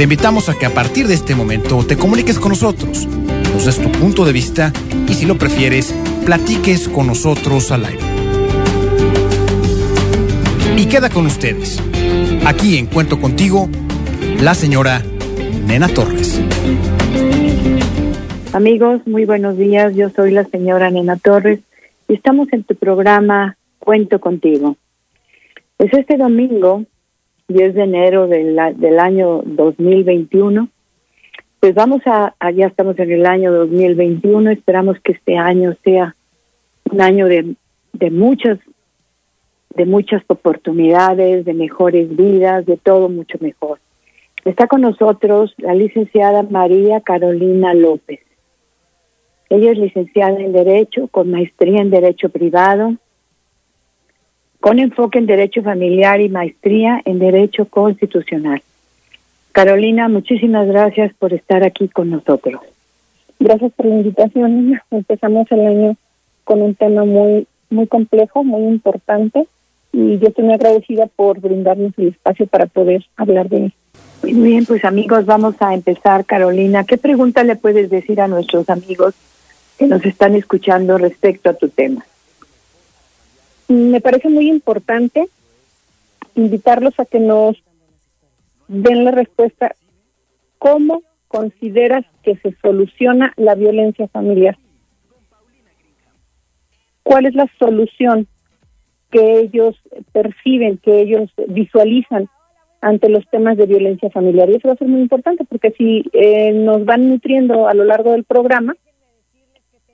Te invitamos a que a partir de este momento te comuniques con nosotros, nos des tu punto de vista y si lo prefieres, platiques con nosotros al aire. Y queda con ustedes, aquí en Cuento Contigo, la señora Nena Torres. Amigos, muy buenos días. Yo soy la señora Nena Torres y estamos en tu programa Cuento Contigo. Es este domingo 10 de enero del, del año 2021. Pues vamos a, ya estamos en el año 2021, esperamos que este año sea un año de, de muchas, de muchas oportunidades, de mejores vidas, de todo mucho mejor. Está con nosotros la licenciada María Carolina López. Ella es licenciada en Derecho, con maestría en Derecho Privado, con enfoque en Derecho Familiar y maestría en Derecho Constitucional. Carolina, muchísimas gracias por estar aquí con nosotros. Gracias por la invitación. Empezamos el año con un tema muy muy complejo, muy importante y yo estoy muy agradecida por brindarnos el espacio para poder hablar de él. Muy bien, pues amigos, vamos a empezar. Carolina, ¿qué pregunta le puedes decir a nuestros amigos que nos están escuchando respecto a tu tema? Me parece muy importante invitarlos a que nos den la respuesta cómo consideras que se soluciona la violencia familiar. ¿Cuál es la solución que ellos perciben, que ellos visualizan ante los temas de violencia familiar? Y eso va a ser muy importante porque si eh, nos van nutriendo a lo largo del programa,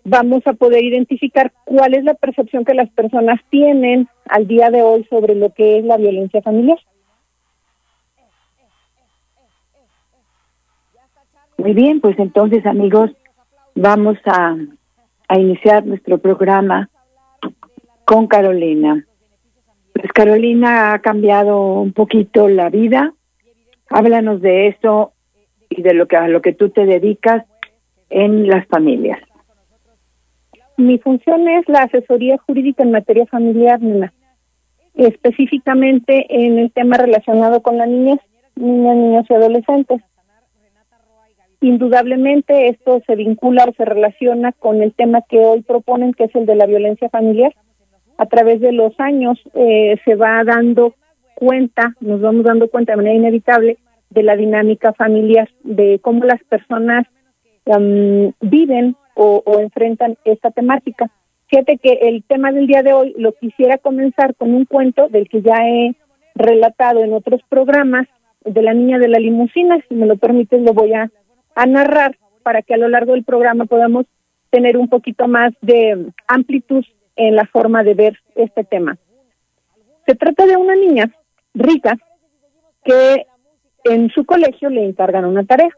vamos a poder identificar cuál es la percepción que las personas tienen al día de hoy sobre lo que es la violencia familiar. Muy bien, pues entonces amigos, vamos a, a iniciar nuestro programa con Carolina. Pues Carolina ha cambiado un poquito la vida. Háblanos de eso y de lo que a lo que tú te dedicas en las familias. Mi función es la asesoría jurídica en materia familiar, Nena. Específicamente en el tema relacionado con la niñez, niñas, niños y adolescentes. Indudablemente esto se vincula o se relaciona con el tema que hoy proponen, que es el de la violencia familiar. A través de los años eh, se va dando cuenta, nos vamos dando cuenta de manera inevitable de la dinámica familiar, de cómo las personas viven o, enfrentan esta temática. Fíjate que el tema del día de hoy lo quisiera comenzar con un cuento del que ya he relatado en otros programas de la niña de la limusina. Si me lo permites, lo voy a, a narrar para que a lo largo del programa podamos tener un poquito más de amplitud en la forma de ver este tema. Se trata de una niña rica que en su colegio le encargan una tarea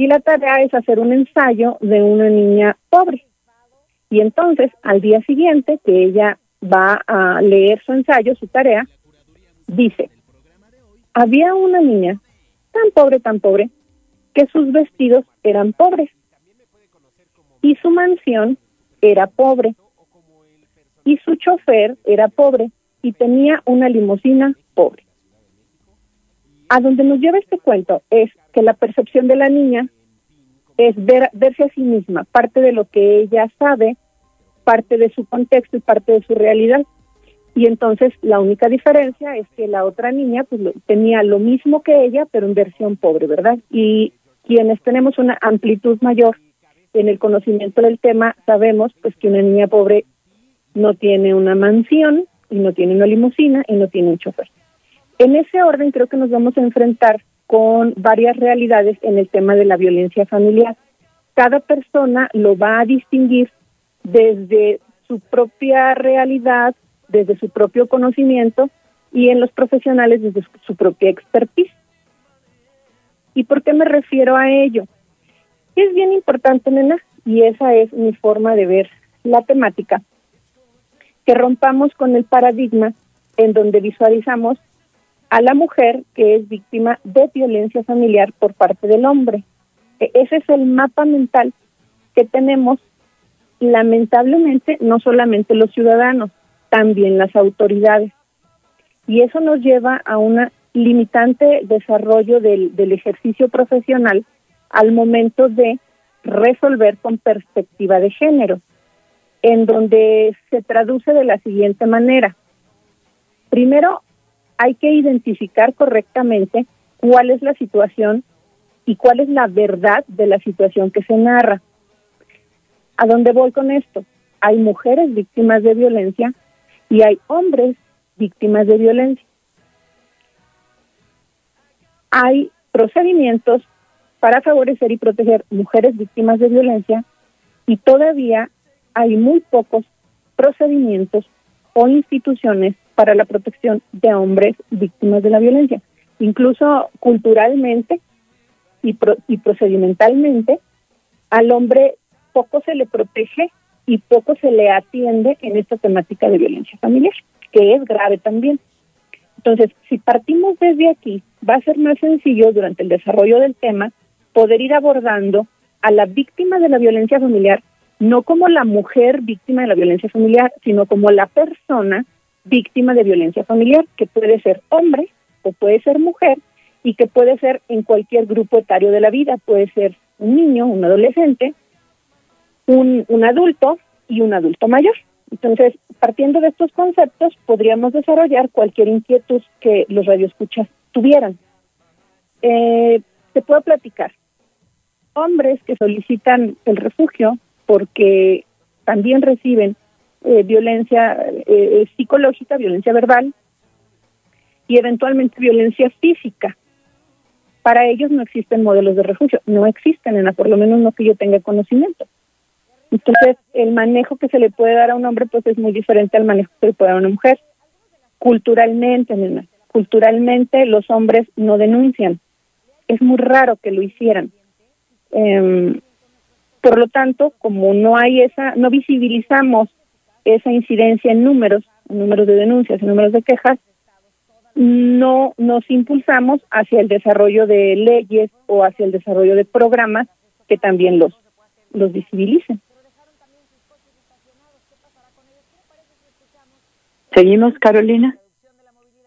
y la tarea es hacer un ensayo de una niña pobre. Y entonces, al día siguiente, que ella va a leer su ensayo, su tarea, dice, había una niña tan pobre, tan pobre, que sus vestidos eran pobres y su mansión era pobre y su chofer era pobre y tenía una limusina pobre. A donde nos lleva este cuento es que la percepción de la niña es verse a sí misma, parte de lo que ella sabe, parte de su contexto y parte de su realidad. Y entonces la única diferencia es que la otra niña pues tenía lo mismo que ella, pero en versión pobre, ¿verdad? Y quienes tenemos una amplitud mayor en el conocimiento del tema, sabemos pues que una niña pobre no tiene una mansión y no tiene una limusina y no tiene un chofer. En ese orden creo que nos vamos a enfrentar con varias realidades en el tema de la violencia familiar. Cada persona lo va a distinguir desde su propia realidad, desde su propio conocimiento y en los profesionales desde su propia expertise. ¿Y por qué me refiero a ello? es bien importante, nena, y esa es mi forma de ver la temática, que rompamos con el paradigma en donde visualizamos a la mujer que es víctima de violencia familiar por parte del hombre. E, ese es el mapa mental que tenemos lamentablemente no solamente los ciudadanos, también las autoridades. Y eso nos lleva a un limitante desarrollo del, del ejercicio profesional al momento de resolver con perspectiva de género, en donde se traduce de la siguiente manera. Primero, hay que identificar correctamente cuál es la situación y cuál es la verdad de la situación que se narra. ¿A dónde voy con esto? Hay mujeres víctimas de violencia y hay hombres víctimas de violencia. Hay procedimientos para favorecer y proteger mujeres víctimas de violencia y todavía hay muy pocos procedimientos o instituciones para la protección de hombres víctimas de la violencia. Incluso culturalmente y, y procedimentalmente, al hombre poco se le protege y poco se le atiende en esta temática de violencia familiar, que es grave también. Entonces, si partimos desde aquí, va a ser más sencillo durante el desarrollo del tema poder ir abordando a la víctima de la violencia familiar no como la mujer víctima de la violencia familiar, sino como la persona víctima de violencia familiar, que puede ser hombre o puede ser mujer y que puede ser en cualquier grupo etario de la vida, puede ser un niño, un adolescente, un, adulto y un adulto mayor. Entonces, partiendo de estos conceptos, podríamos desarrollar cualquier inquietud que los radioescuchas tuvieran. Eh, te puedo platicar. Hombres que solicitan el refugio porque también reciben eh, violencia eh, psicológica, violencia verbal y eventualmente violencia física. Para ellos no existen modelos de refugio, no existen, en la, por lo menos no que yo tenga conocimiento. Entonces, el manejo que se le puede dar a un hombre pues es muy diferente al manejo que se le puede dar a una mujer. Culturalmente, nena, culturalmente los hombres no denuncian. Es muy raro que lo hicieran. Eh, por lo tanto, como no hay esa, no visibilizamos esa incidencia en números, en números de denuncias, en números de quejas, no nos impulsamos hacia el desarrollo de leyes o hacia el desarrollo de programas que también los, los visibilicen. ¿Seguimos, Carolina?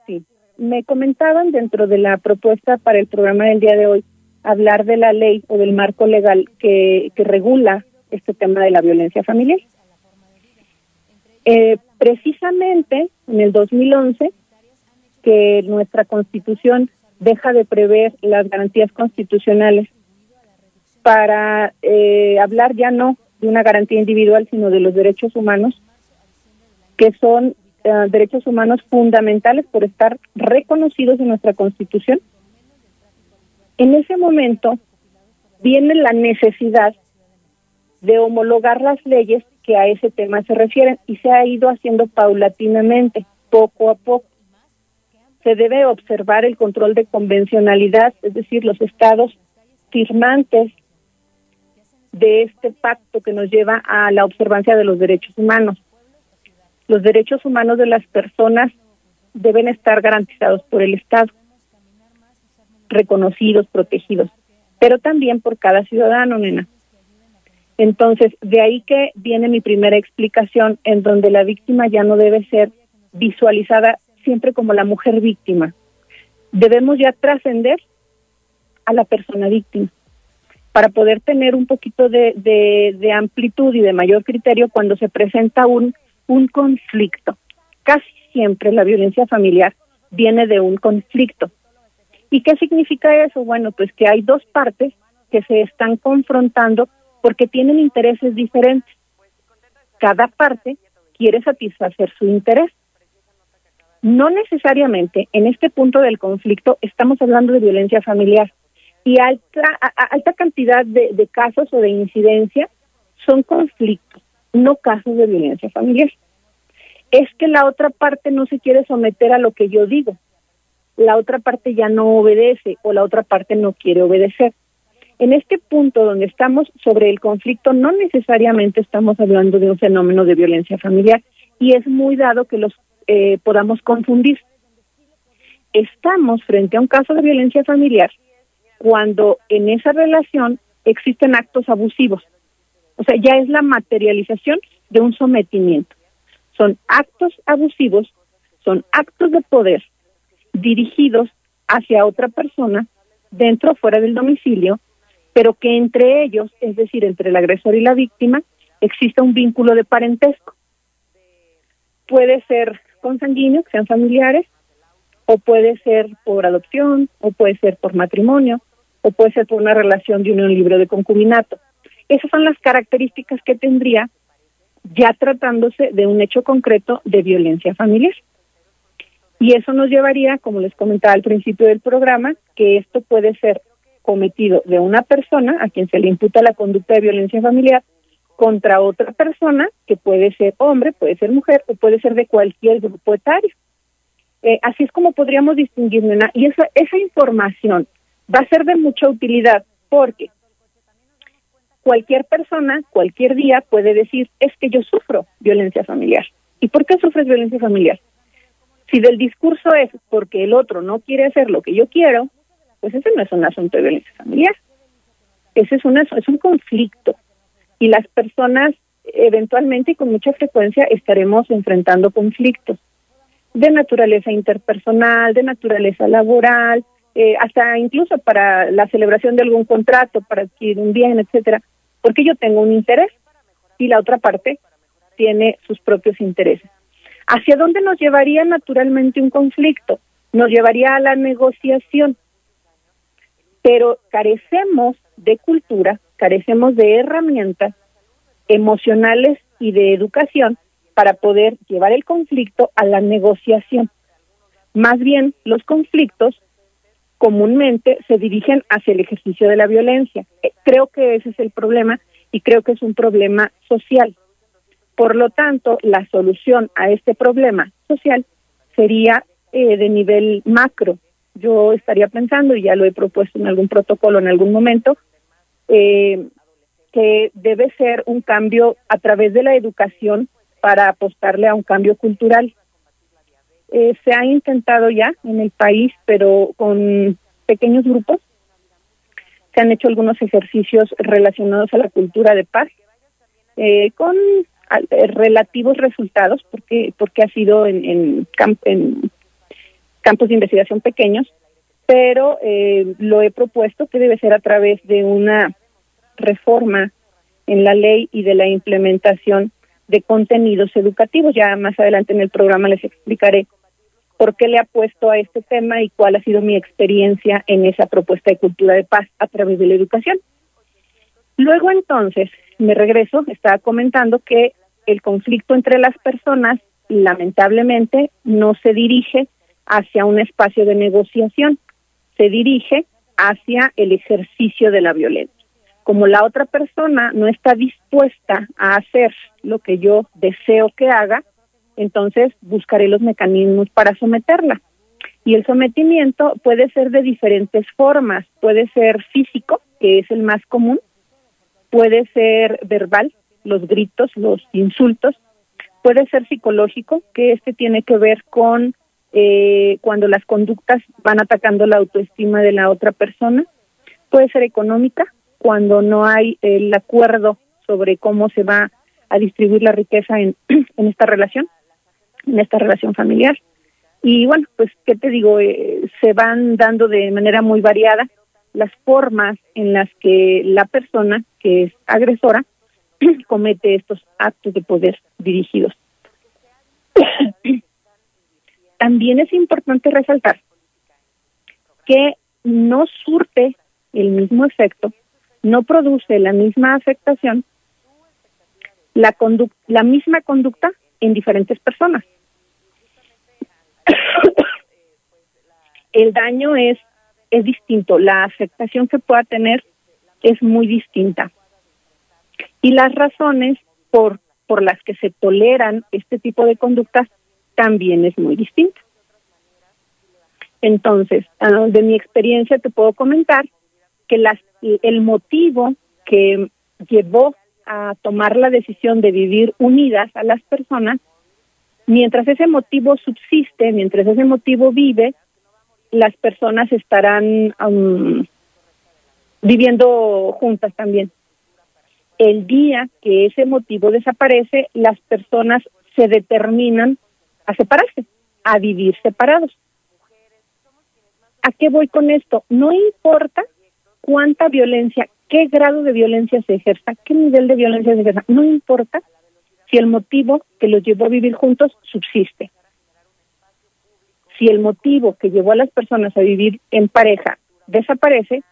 Sí. Me comentaban dentro de la propuesta para el programa del día de hoy hablar de la ley o del marco legal que, que regula este tema de la violencia familiar. Eh, precisamente en el 2011, que nuestra constitución deja de prever las garantías constitucionales para eh, hablar ya no de una garantía individual, sino de los derechos humanos, que son eh, derechos humanos fundamentales por estar reconocidos en nuestra constitución en ese momento viene la necesidad de homologar las leyes que a ese tema se refieren y se ha ido haciendo paulatinamente, poco a poco. Se debe observar el control de convencionalidad, es decir, los estados firmantes de este pacto que nos lleva a la observancia de los derechos humanos. Los derechos humanos de las personas deben estar garantizados por el Estado reconocidos, protegidos, pero también por cada ciudadano, nena. Entonces, de ahí que viene mi primera explicación en donde la víctima ya no debe ser visualizada siempre como la mujer víctima. Debemos ya trascender a la persona víctima para poder tener un poquito de, de, amplitud y de mayor criterio cuando se presenta un, un conflicto. Casi siempre la violencia familiar viene de un conflicto. ¿Y qué significa eso? Bueno, pues que hay dos partes que se están confrontando porque tienen intereses diferentes. Cada parte quiere satisfacer su interés. No necesariamente en este punto del conflicto estamos hablando de violencia familiar y alta, alta cantidad de, de casos o de incidencia son conflictos, no casos de violencia familiar. Es que la otra parte no se quiere someter a lo que yo digo, la otra parte ya no obedece o la otra parte no quiere obedecer. En este punto donde estamos sobre el conflicto, no necesariamente estamos hablando de un fenómeno de violencia familiar y es muy dado que los eh, podamos confundir. Estamos frente a un caso de violencia familiar cuando en esa relación existen actos abusivos. O sea, ya es la materialización de un sometimiento. Son actos abusivos, son actos de poder dirigidos hacia otra persona dentro o fuera del domicilio, pero que entre ellos, es decir, entre el agresor y la víctima, existe un vínculo de parentesco. Puede ser consanguíneo, que sean familiares, o puede ser por adopción, o puede ser por matrimonio, o puede ser por una relación de unión libre de concubinato. Esas son las características que tendría ya tratándose de un hecho concreto de violencia familiar. Y eso nos llevaría, como les comentaba al principio del programa, que esto puede ser cometido de una persona a quien se le imputa la conducta de violencia familiar contra otra persona, que puede ser hombre, puede ser mujer o puede ser de cualquier grupo etario. Eh, así es como podríamos distinguir, y esa, esa información va a ser de mucha utilidad porque cualquier persona, cualquier día puede decir, es que yo sufro violencia familiar. ¿Y por qué sufres violencia familiar? Si del discurso es porque el otro no quiere hacer lo que yo quiero, pues ese no es un asunto de violencia familiar. Ese es, una, es un conflicto. Y las personas eventualmente y con mucha frecuencia estaremos enfrentando conflictos de naturaleza interpersonal, de naturaleza laboral, eh, hasta incluso para la celebración de algún contrato, para adquirir un bien, etcétera porque yo tengo un interés y la otra parte tiene sus propios intereses. ¿Hacia dónde nos llevaría naturalmente un conflicto? Nos llevaría a la negociación. Pero carecemos de cultura, carecemos de herramientas emocionales y de educación para poder llevar el conflicto a la negociación. Más bien, los conflictos comúnmente se dirigen hacia el ejercicio de la violencia. Eh, creo que ese es el problema y creo que es un problema social. Por lo tanto, la solución a este problema social sería eh, de nivel macro. Yo estaría pensando, y ya lo he propuesto en algún protocolo en algún momento, eh, que debe ser un cambio a través de la educación para apostarle a un cambio cultural. Eh, se ha intentado ya en el país, pero con pequeños grupos. Se han hecho algunos ejercicios relacionados a la cultura de paz, eh, con eh, relativos resultados, porque, porque ha sido en, en, campos de investigación pequeños, pero lo he propuesto que debe ser a través de una reforma en la ley y de la implementación de contenidos educativos. Ya más adelante en el programa les explicaré por qué le ha puesto a este tema y cuál ha sido mi experiencia en esa propuesta de cultura de paz a través de la educación. Luego entonces me regreso, estaba comentando que el conflicto entre las personas lamentablemente no se dirige hacia un espacio de negociación, se dirige hacia el ejercicio de la violencia. Como la otra persona no está dispuesta a hacer lo que yo deseo que haga, entonces buscaré los mecanismos para someterla. Y el sometimiento puede ser de diferentes formas, puede ser físico, que es el más común, puede ser verbal, los gritos, los insultos, puede ser psicológico, que este tiene que ver con eh, cuando las conductas van atacando la autoestima de la otra persona, puede ser económica, cuando no hay el acuerdo sobre cómo se va a distribuir la riqueza en, en esta relación, en esta relación familiar. Y bueno, pues, ¿qué te digo? Eh, se van dando de manera muy variada las formas en las que la persona que es agresora comete estos actos de poder dirigidos. También es importante resaltar que no surte el mismo efecto, no produce la misma afectación, la, la misma conducta en diferentes personas. el daño es, es distinto, la afectación que pueda tener es muy distinta. Y las razones por, por las que se toleran este tipo de conductas también es muy distinta. Entonces, ah, de mi experiencia te puedo comentar que las, el motivo que llevó a tomar la decisión de vivir unidas a las personas, mientras ese motivo subsiste, mientras ese motivo vive, las personas estarán viviendo juntas también. El día que ese motivo desaparece, las personas se determinan a separarse, a vivir separados. ¿A qué voy con esto? No importa cuánta violencia, qué grado de violencia se ejerza, qué nivel de violencia se ejerza, no importa si el motivo que los llevó a vivir juntos subsiste. Si el motivo que llevó a las personas a vivir en pareja desaparece,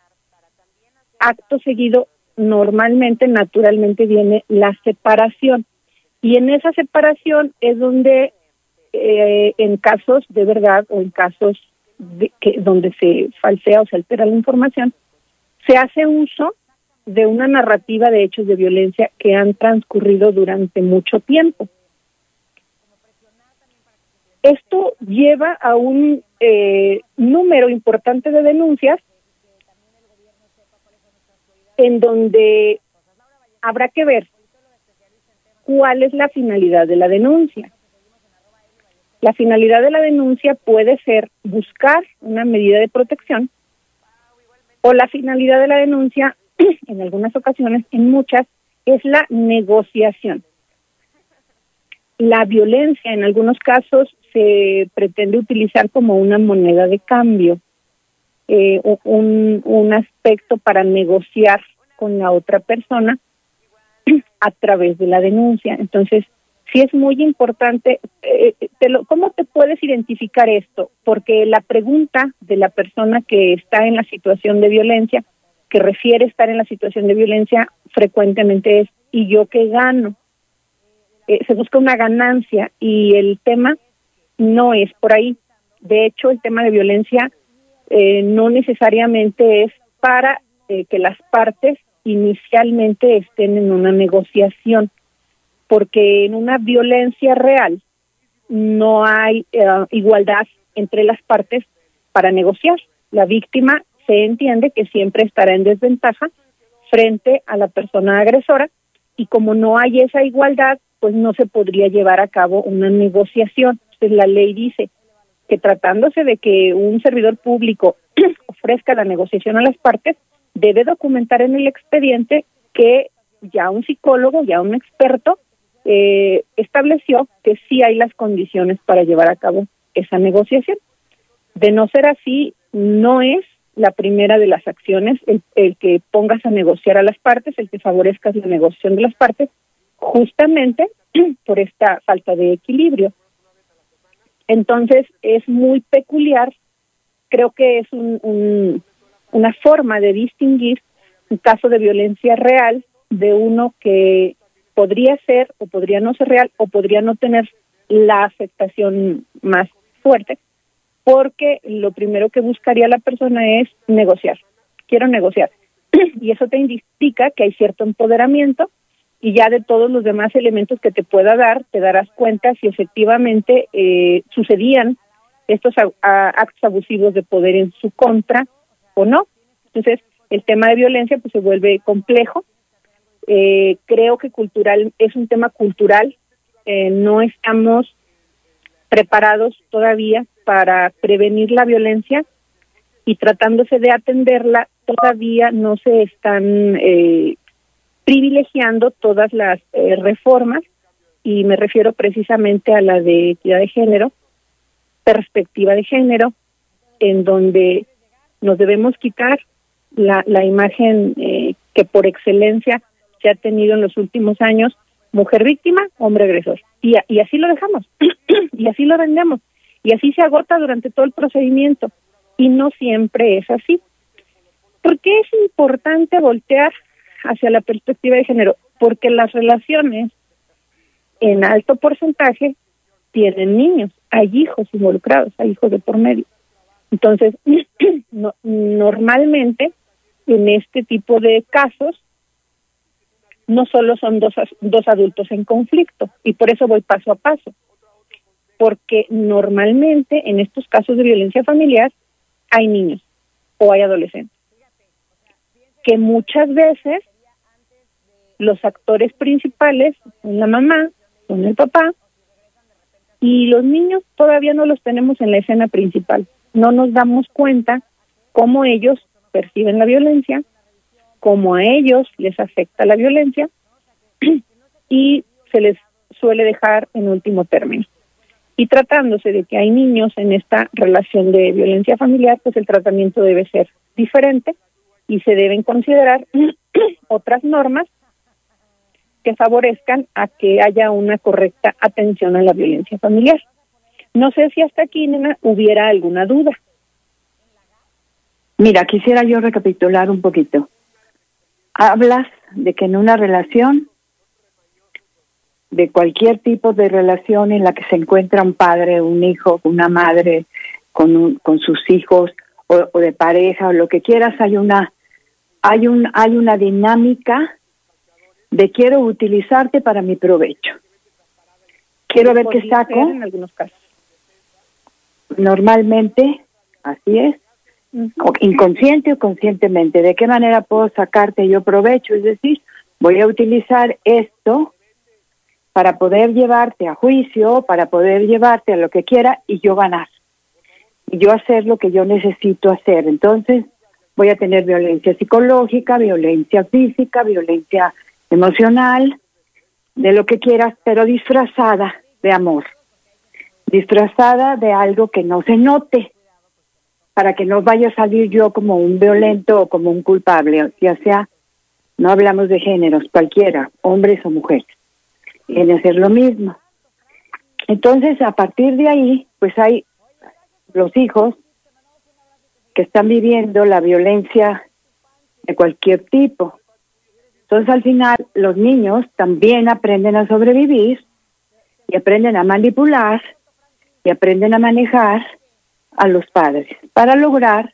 acto seguido normalmente, naturalmente viene la separación. Y en esa separación es donde, eh, en casos de verdad o en casos de que, donde se falsea o se altera la información, se hace uso de una narrativa de hechos de violencia que han transcurrido durante mucho tiempo. Esto lleva a un eh, número importante de denuncias en donde habrá que ver cuál es la finalidad de la denuncia. La finalidad de la denuncia puede ser buscar una medida de protección o la finalidad de la denuncia, en algunas ocasiones, en muchas, es la negociación. La violencia en algunos casos se pretende utilizar como una moneda de cambio, eh, un, un aspecto para negociar con la otra persona a través de la denuncia. Entonces, sí es muy importante, eh, lo, ¿cómo te puedes identificar esto? Porque la pregunta de la persona que está en la situación de violencia, que refiere estar en la situación de violencia, frecuentemente es, ¿y yo qué gano? Eh, se busca una ganancia y el tema no es por ahí. De hecho, el tema de violencia eh, no necesariamente es para que las partes inicialmente estén en una negociación porque en una violencia real no hay eh, igualdad entre las partes para negociar. La víctima se entiende que siempre estará en desventaja frente a la persona agresora y como no hay esa igualdad, pues no se podría llevar a cabo una negociación. Entonces la ley dice que tratándose de que un servidor público ofrezca la negociación a las partes, debe documentar en el expediente que ya un psicólogo, ya un experto, eh, estableció que sí hay las condiciones para llevar a cabo esa negociación. De no ser así, no es la primera de las acciones el, el que pongas a negociar a las partes, el que favorezcas la negociación de las partes, justamente por esta falta de equilibrio. Entonces, es muy peculiar, creo que es un, una forma de distinguir un caso de violencia real de uno que podría ser o podría no ser real o podría no tener la afectación más fuerte, porque lo primero que buscaría la persona es negociar. Quiero negociar. y eso te indica que hay cierto empoderamiento y ya de todos los demás elementos que te pueda dar, te darás cuenta si efectivamente eh, sucedían estos actos abusivos de poder en su contra o no. Entonces, el tema de violencia pues se vuelve complejo eh, creo que cultural es un tema cultural. Eh, no estamos preparados todavía para prevenir la violencia y tratándose de atenderla todavía no se están eh, privilegiando todas las eh, reformas y me refiero precisamente a la de equidad de género, perspectiva de género, en donde nos debemos quitar la, la imagen eh, que por excelencia se ha tenido en los últimos años mujer víctima, hombre agresor. Y, y así lo dejamos, y así lo vendemos, y así se agota durante todo el procedimiento. Y no siempre es así. ¿Por qué es importante voltear hacia la perspectiva de género? Porque las relaciones en alto porcentaje tienen niños, hay hijos involucrados, hay hijos de por medio. Entonces, no, normalmente en este tipo de casos no solo son dos, dos adultos en conflicto, y por eso voy paso a paso, porque normalmente en estos casos de violencia familiar hay niños o hay adolescentes. que muchas veces los actores principales son la mamá, son el papá, y los niños todavía no los tenemos en la escena principal. No nos damos cuenta cómo ellos perciben la violencia, cómo a ellos les afecta la violencia y se les suele dejar en último término. Y tratándose de que hay niños en esta relación de violencia familiar, pues el tratamiento debe ser diferente y se deben considerar otras normas que favorezcan a que haya una correcta atención a la violencia familiar. No sé si hasta aquí, nena, hubiera alguna duda. Mira, quisiera yo recapitular un poquito. Hablas de que en una relación, de cualquier tipo de relación en la que se encuentra un padre, un hijo, una madre, con, con sus hijos, o, o, de pareja, o lo que quieras, hay una, hay un, hay una dinámica de quiero utilizarte para mi provecho. Quiero ver qué saco. En algunos casos. Normalmente, así es. Inconsciente o conscientemente. ¿De qué manera puedo sacarte yo provecho? Es decir, voy a utilizar esto para poder llevarte a juicio, para poder llevarte a lo que quiera y yo ganar. Y yo hacer lo que yo necesito hacer. Entonces, voy a tener violencia psicológica, violencia física, violencia emocional, de lo que quieras, pero disfrazada de amor, disfrazada de algo que no se note, para que no vaya a salir yo como un violento o como un culpable, ya sea, no hablamos de géneros, cualquiera, hombres o mujeres, viene a ser lo mismo. Entonces, a partir de ahí, pues hay los hijos que están viviendo la violencia de cualquier tipo, entonces al final los niños también aprenden a sobrevivir y aprenden a manipular y aprenden a manejar a los padres para lograr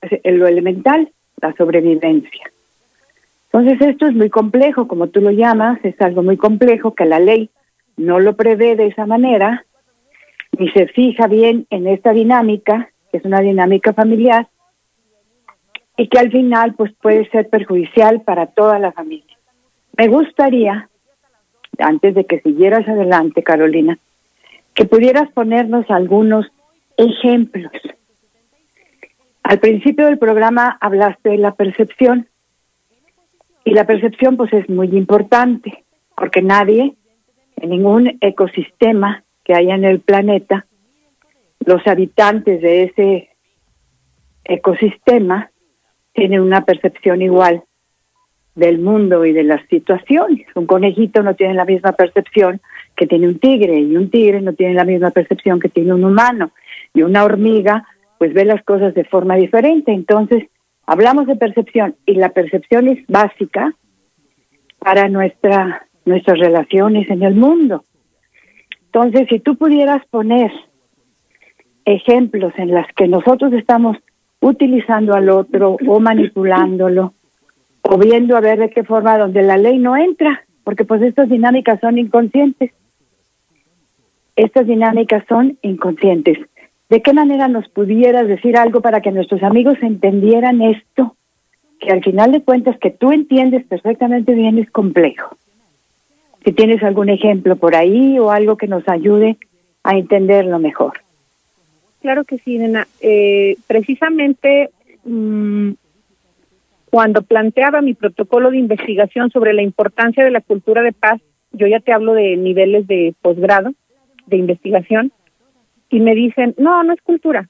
pues, lo elemental, la sobrevivencia. Entonces esto es muy complejo, como tú lo llamas, es algo muy complejo que la ley no lo prevé de esa manera, ni se fija bien en esta dinámica, que es una dinámica familiar, y que al final pues puede ser perjudicial para toda la familia. Me gustaría, antes de que siguieras adelante, Carolina, que pudieras ponernos algunos ejemplos. Al principio del programa hablaste de la percepción y la percepción pues es muy importante porque nadie en ningún ecosistema que haya en el planeta, los habitantes de ese ecosistema tiene una percepción igual del mundo y de las situaciones. Un conejito no tiene la misma percepción que tiene un tigre y un tigre no tiene la misma percepción que tiene un humano y una hormiga pues ve las cosas de forma diferente. Entonces, hablamos de percepción y la percepción es básica para nuestra nuestras relaciones en el mundo. Entonces, si tú pudieras poner ejemplos en las que nosotros estamos utilizando al otro o manipulándolo o viendo a ver de qué forma donde la ley no entra, porque pues estas dinámicas son inconscientes. Estas dinámicas son inconscientes. ¿De qué manera nos pudieras decir algo para que nuestros amigos entendieran esto? Que al final de cuentas que tú entiendes perfectamente bien es complejo. Si tienes algún ejemplo por ahí o algo que nos ayude a entenderlo mejor claro que sí, nena. Eh, precisamente mmm, cuando planteaba mi protocolo de investigación sobre la importancia de la cultura de paz, yo ya te hablo de niveles de posgrado, de investigación, y me dicen, no, no es cultura.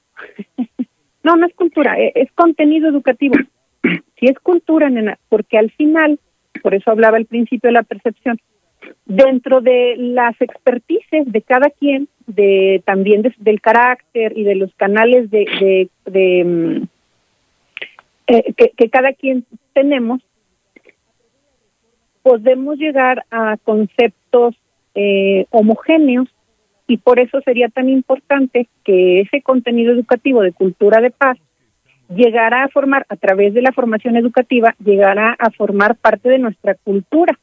no, no es cultura, es, es contenido educativo. sí es cultura, nena, porque al final, por eso hablaba al principio de la percepción, dentro de las expertices de cada quien, de también del carácter y de los canales de, de, mm, eh, que, cada quien tenemos, podemos llegar a conceptos eh, homogéneos y por eso sería tan importante que ese contenido educativo de cultura de paz llegara a formar, a través de la formación educativa, llegara a formar parte de nuestra cultura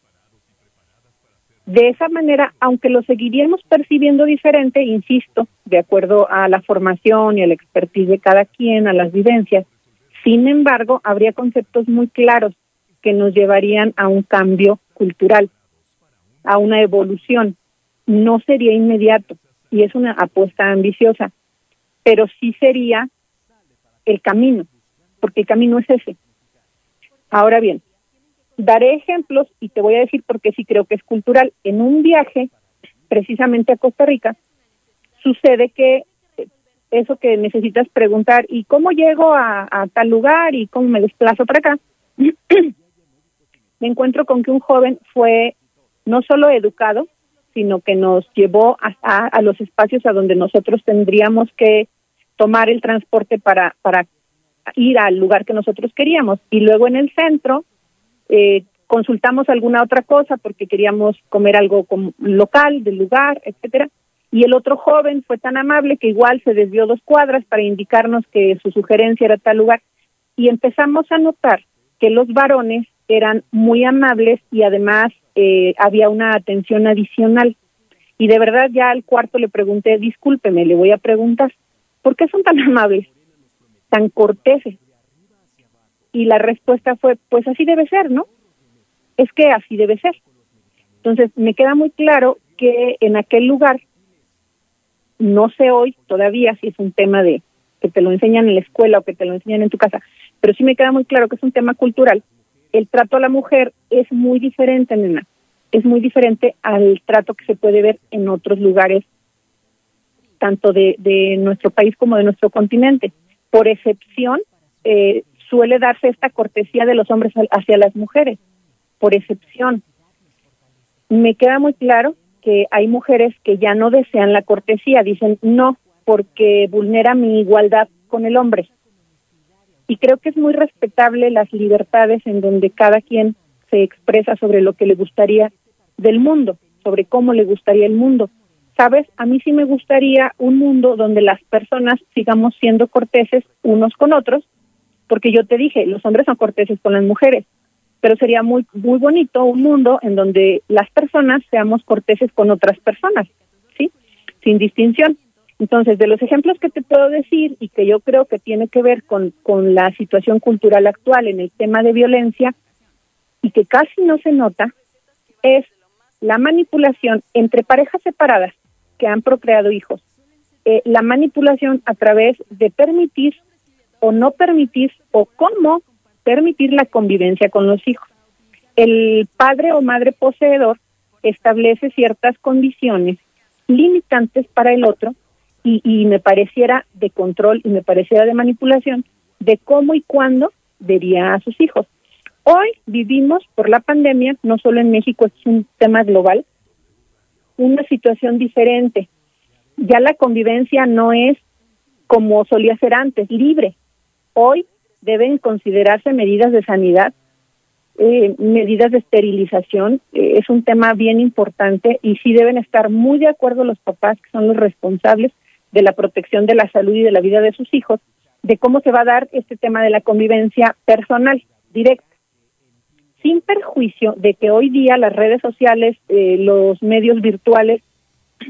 de esa manera, aunque lo seguiríamos percibiendo diferente, insisto, de acuerdo a la formación y a la expertise de cada quien, a las vivencias, Sin embargo, habría conceptos muy claros que nos llevarían a un cambio cultural, a una evolución. No sería inmediato y es una apuesta ambiciosa, pero sí sería el camino, porque el camino es ese. Ahora bien, daré ejemplos y te voy a decir por qué sí creo que es cultural. En un viaje, precisamente a Costa Rica, sucede que eso que necesitas preguntar, ¿y cómo llego a, tal lugar y cómo me desplazo para acá? me encuentro con que un joven fue no solo educado, sino que nos llevó a, a, los espacios a donde nosotros tendríamos que tomar el transporte para, para ir al lugar que nosotros queríamos. Y luego en el centro eh, consultamos alguna otra cosa porque queríamos comer algo local, del lugar, etcétera. Y el otro joven fue tan amable que igual se desvió dos cuadras para indicarnos que su sugerencia era tal lugar. Y empezamos a notar que los varones eran muy amables y además eh, había una atención adicional. Y de verdad ya al cuarto le pregunté, discúlpeme, le voy a preguntar, ¿por qué son tan amables, tan corteses? Y la respuesta fue, pues así debe ser, ¿no? Es que así debe ser. Entonces, me queda muy claro que en aquel lugar, no sé hoy todavía si es un tema de que te lo enseñan en la escuela o que te lo enseñan en tu casa, pero sí me queda muy claro que es un tema cultural el trato a la mujer es muy diferente, nena. Es muy diferente al trato que se puede ver en otros lugares, tanto de, nuestro país como de nuestro continente. Por excepción, eh, suele darse esta cortesía de los hombres hacia las mujeres, por excepción. Me queda muy claro que hay mujeres que ya no desean la cortesía, dicen no, porque vulnera mi igualdad con el hombre y creo que es muy respetable las libertades en donde cada quien se expresa sobre lo que le gustaría del mundo, sobre cómo le gustaría el mundo. Sabes, a mí sí me gustaría un mundo donde las personas sigamos siendo corteses unos con otros, porque yo te dije, los hombres son corteses con las mujeres, pero sería muy muy bonito un mundo en donde las personas seamos corteses con otras personas, ¿sí? Sin distinción. Entonces, de los ejemplos que te puedo decir y que yo creo que tiene que ver con, con la situación cultural actual en el tema de violencia y que casi no se nota, es la manipulación entre parejas separadas que han procreado hijos, eh, la manipulación a través de permitir o no permitir o cómo permitir la convivencia con los hijos. El padre o madre poseedor establece ciertas condiciones limitantes para el otro y, me pareciera de control y me pareciera de manipulación de cómo y cuándo vería a sus hijos. Hoy vivimos por la pandemia, no solo en México, es un tema global, una situación diferente. Ya la convivencia no es como solía ser antes, libre. Hoy deben considerarse medidas de sanidad, eh, medidas de esterilización. Eh, es un tema bien importante y sí deben estar muy de acuerdo los papás, que son los responsables, de la protección de la salud y de la vida de sus hijos, de cómo se va a dar este tema de la convivencia personal, directa, sin perjuicio de que hoy día las redes sociales, eh, los medios virtuales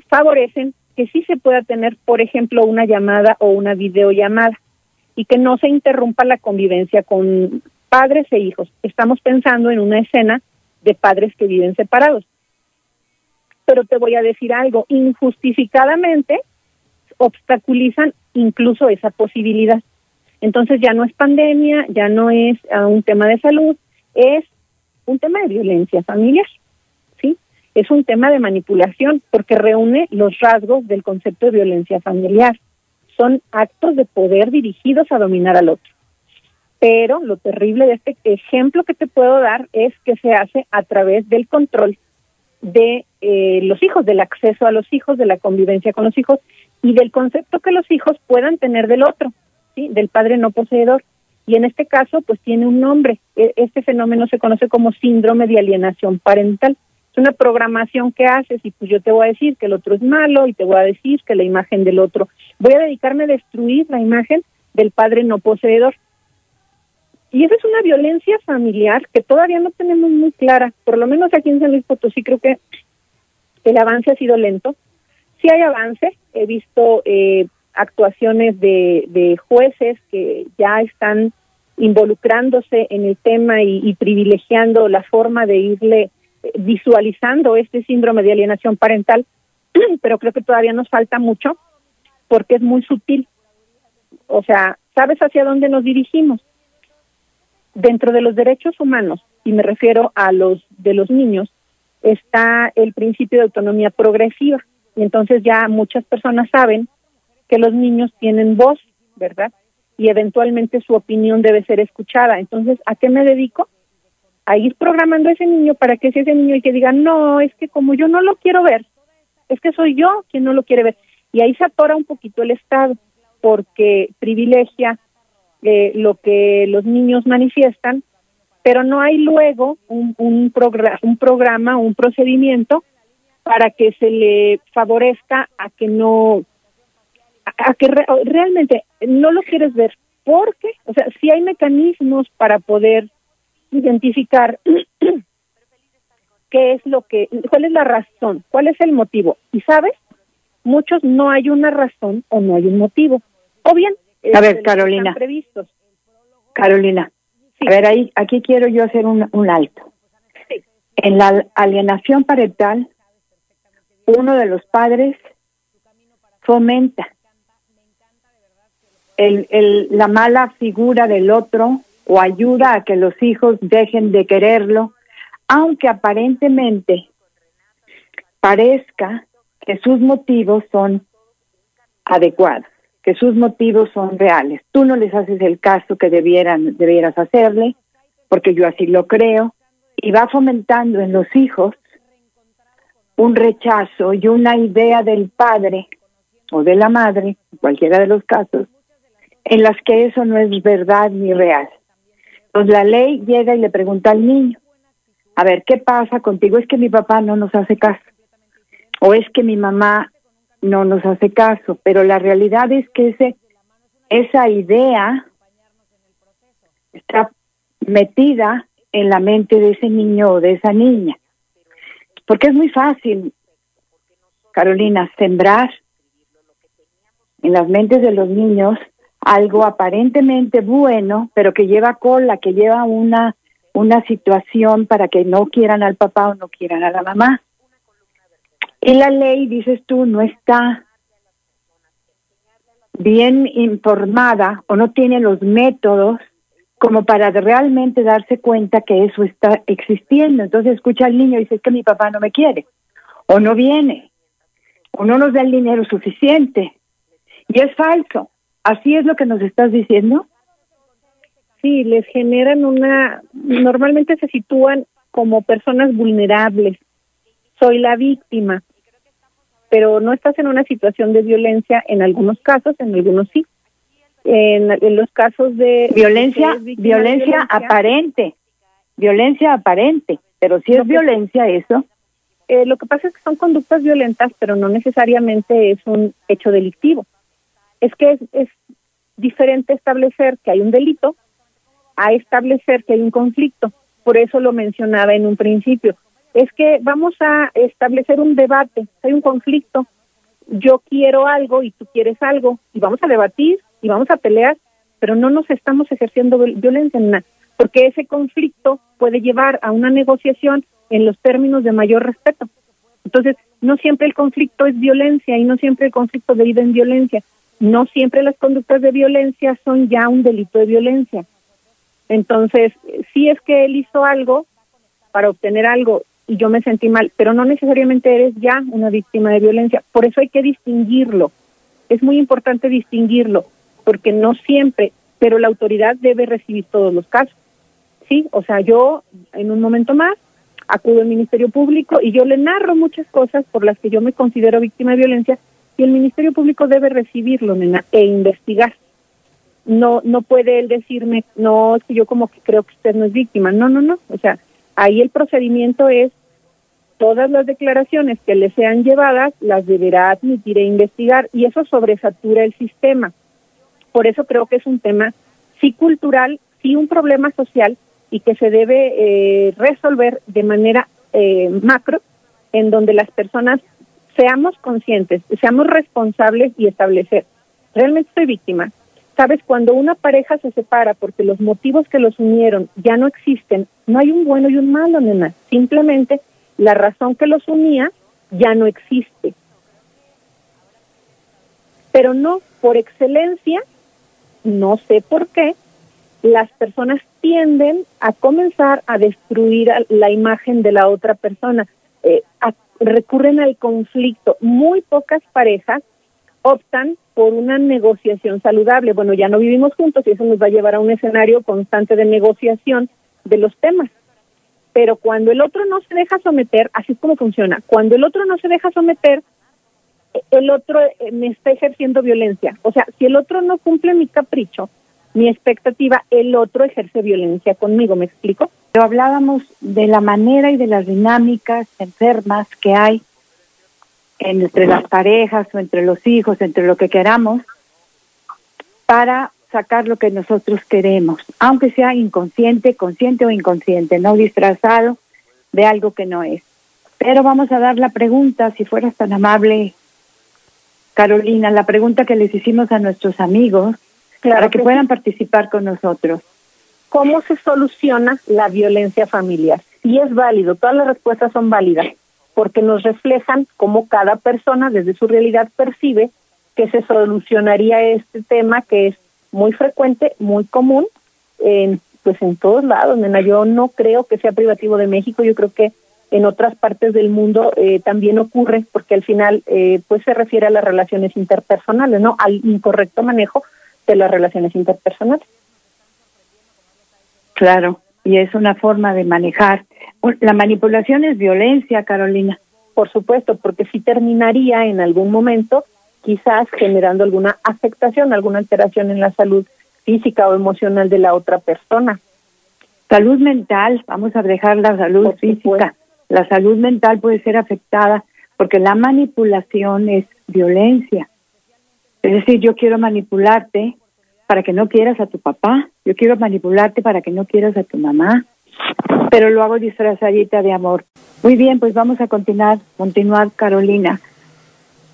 favorecen que sí se pueda tener, por ejemplo, una llamada o una videollamada y que no se interrumpa la convivencia con padres e hijos. Estamos pensando en una escena de padres que viven separados. Pero te voy a decir algo, injustificadamente obstaculizan incluso esa posibilidad. Entonces ya no es pandemia, ya no es ah, un tema de salud, es un tema de violencia familiar, ¿sí? Es un tema de manipulación porque reúne los rasgos del concepto de violencia familiar. Son actos de poder dirigidos a dominar al otro. Pero lo terrible de este ejemplo que te puedo dar es que se hace a través del control de eh, los hijos, del acceso a los hijos, de la convivencia con los hijos y del concepto que los hijos puedan tener del otro, ¿sí? del padre no poseedor. Y en este caso, pues tiene un nombre. E, este fenómeno se conoce como síndrome de alienación parental. Es una programación que haces y pues yo te voy a decir que el otro es malo y te voy a decir que la imagen del otro. Voy a dedicarme a destruir la imagen del padre no poseedor. Y esa es una violencia familiar que todavía no tenemos muy clara. Por lo menos aquí en San Luis Potosí creo que el avance ha sido lento sí hay avance. He visto eh, actuaciones de, de, jueces que ya están involucrándose en el tema y, privilegiando la forma de irle eh, visualizando este síndrome de alienación parental, pero creo que todavía nos falta mucho porque es muy sutil. O sea, ¿sabes hacia dónde nos dirigimos? Dentro de los derechos humanos, y me refiero a los de los niños, está el principio de autonomía progresiva. Y entonces ya muchas personas saben que los niños tienen voz, ¿verdad? Y eventualmente su opinión debe ser escuchada. Entonces, ¿a qué me dedico? A ir programando a ese niño para que sea ese niño y que diga, no, es que como yo no lo quiero ver, es que soy yo quien no lo quiere ver. Y ahí se atora un poquito el Estado, porque privilegia eh, lo que los niños manifiestan, pero no hay luego un, un, un programa, un procedimiento para que se le favorezca a que no a que realmente no lo quieres ver porque o sea si hay mecanismos para poder identificar qué es lo que cuál es la razón cuál es el motivo. Y sabes muchos no hay una razón o no hay un motivo. O bien a ver Carolina. previstos. Carolina a ver ahí aquí quiero yo hacer un, un alto. En la alienación parental uno de los padres fomenta el, el, la mala figura del otro o ayuda a que los hijos dejen de quererlo, aunque aparentemente parezca que sus motivos son adecuados, que sus motivos son reales. Tú no les haces el caso que debieran, debieras hacerle, porque yo así lo creo, y va fomentando en los hijos un rechazo y una idea del padre o de la madre, cualquiera de los casos, en las que eso no es verdad ni real. Entonces la ley llega y le pregunta al niño, a ver, ¿qué pasa contigo? Es que mi papá no nos hace caso, o es que mi mamá no nos hace caso, pero la realidad es que ese, esa idea está metida en la mente de ese niño o de esa niña. Porque es muy fácil, Carolina, sembrar en las mentes de los niños algo aparentemente bueno, pero que lleva cola, que lleva una, una situación para que no quieran al papá o no quieran a la mamá. Y la ley, dices tú, no está bien informada o no tiene los métodos como para realmente darse cuenta que eso está existiendo. Entonces escucha al niño y dice, es que mi papá no me quiere, o no viene, o no nos da el dinero suficiente. Y es falso. ¿Así es lo que nos estás diciendo? Sí, les generan una, normalmente se sitúan como personas vulnerables. Soy la víctima, pero no estás en una situación de violencia en algunos casos, en algunos sí en, los casos de violencia, violencia, aparente, violencia aparente, pero si es violencia eso. Eh, lo que pasa es que son conductas violentas, pero no necesariamente es un hecho delictivo. Es que es, es diferente establecer que hay un delito a establecer que hay un conflicto. Por eso lo mencionaba en un principio. Es que vamos a establecer un debate, hay un conflicto, yo quiero algo y tú quieres algo, y vamos a debatir y vamos a pelear, pero no nos estamos ejerciendo violencia en nada, porque ese conflicto puede llevar a una negociación en los términos de mayor respeto. Entonces, no siempre el conflicto es violencia y no siempre el conflicto deriva en violencia. No siempre las conductas de violencia son ya un delito de violencia. Entonces, si es que él hizo algo para obtener algo y yo me sentí mal, pero no necesariamente eres ya una víctima de violencia. Por eso hay que distinguirlo. Es muy importante distinguirlo porque no siempre, pero la autoridad debe recibir todos los casos. Sí, o sea, yo en un momento más acudo al Ministerio Público y yo le narro muchas cosas por las que yo me considero víctima de violencia y el Ministerio Público debe recibirlo, nena, e investigar. No, no puede él decirme, no, es que yo como que creo que usted no es víctima. No, no, no. O sea, ahí el procedimiento es todas las declaraciones que le sean llevadas las deberá admitir e investigar y eso sobresatura el sistema. Por eso creo que es un tema sí cultural, sí un problema social y que se debe eh, resolver de manera eh, macro, en donde las personas seamos conscientes, seamos responsables y establecer, realmente soy víctima, Sabes, cuando una pareja se separa porque los motivos que los unieron ya no existen, no hay un bueno y un malo, nena. Simplemente la razón que los unía ya no existe. Pero no, por excelencia, no sé por qué, las personas tienden a comenzar a destruir la imagen de la otra persona, eh, recurren al conflicto. Muy pocas parejas optan por una negociación saludable. Bueno, ya no vivimos juntos y eso nos va a llevar a un escenario constante de negociación de los temas. Pero cuando el otro no se deja someter, así es como funciona. Cuando el otro no se deja someter, el otro eh, me está ejerciendo violencia. O sea, si el otro no cumple mi capricho, mi expectativa, el otro ejerce violencia conmigo, ¿me explico? Pero hablábamos de la manera y de las dinámicas enfermas que hay entre las parejas o entre los hijos, entre lo que queramos, para sacar lo que nosotros queremos, aunque sea inconsciente, consciente o inconsciente, no disfrazado de algo que no es. Pero vamos a dar la pregunta, si fueras tan amable, Carolina, la pregunta que les hicimos a nuestros amigos para que, puedan participar con nosotros. ¿Cómo se soluciona la violencia familiar? Y es válido, todas las respuestas son válidas, porque nos reflejan cómo cada persona desde su realidad percibe que se solucionaría este tema que es muy frecuente, muy común, en, pues en todos lados, nena. Yo no creo que sea privativo de México, yo creo que en otras partes del mundo eh, también ocurre, porque al final eh, pues se refiere a las relaciones interpersonales, ¿no? Al incorrecto manejo de las relaciones interpersonales. Claro, y es una forma de manejar. La manipulación es violencia, Carolina. Por supuesto, porque si terminaría en algún momento quizás generando alguna afectación, alguna alteración en la salud física o emocional de la otra persona. Salud mental, vamos a dejar la salud física. La salud mental puede ser afectada porque la manipulación es violencia. Es decir, yo quiero manipularte para que no quieras a tu papá, yo quiero manipularte para que no quieras a tu mamá, pero lo hago disfrazadita de amor. Muy bien, pues vamos a continuar, continuar, Carolina.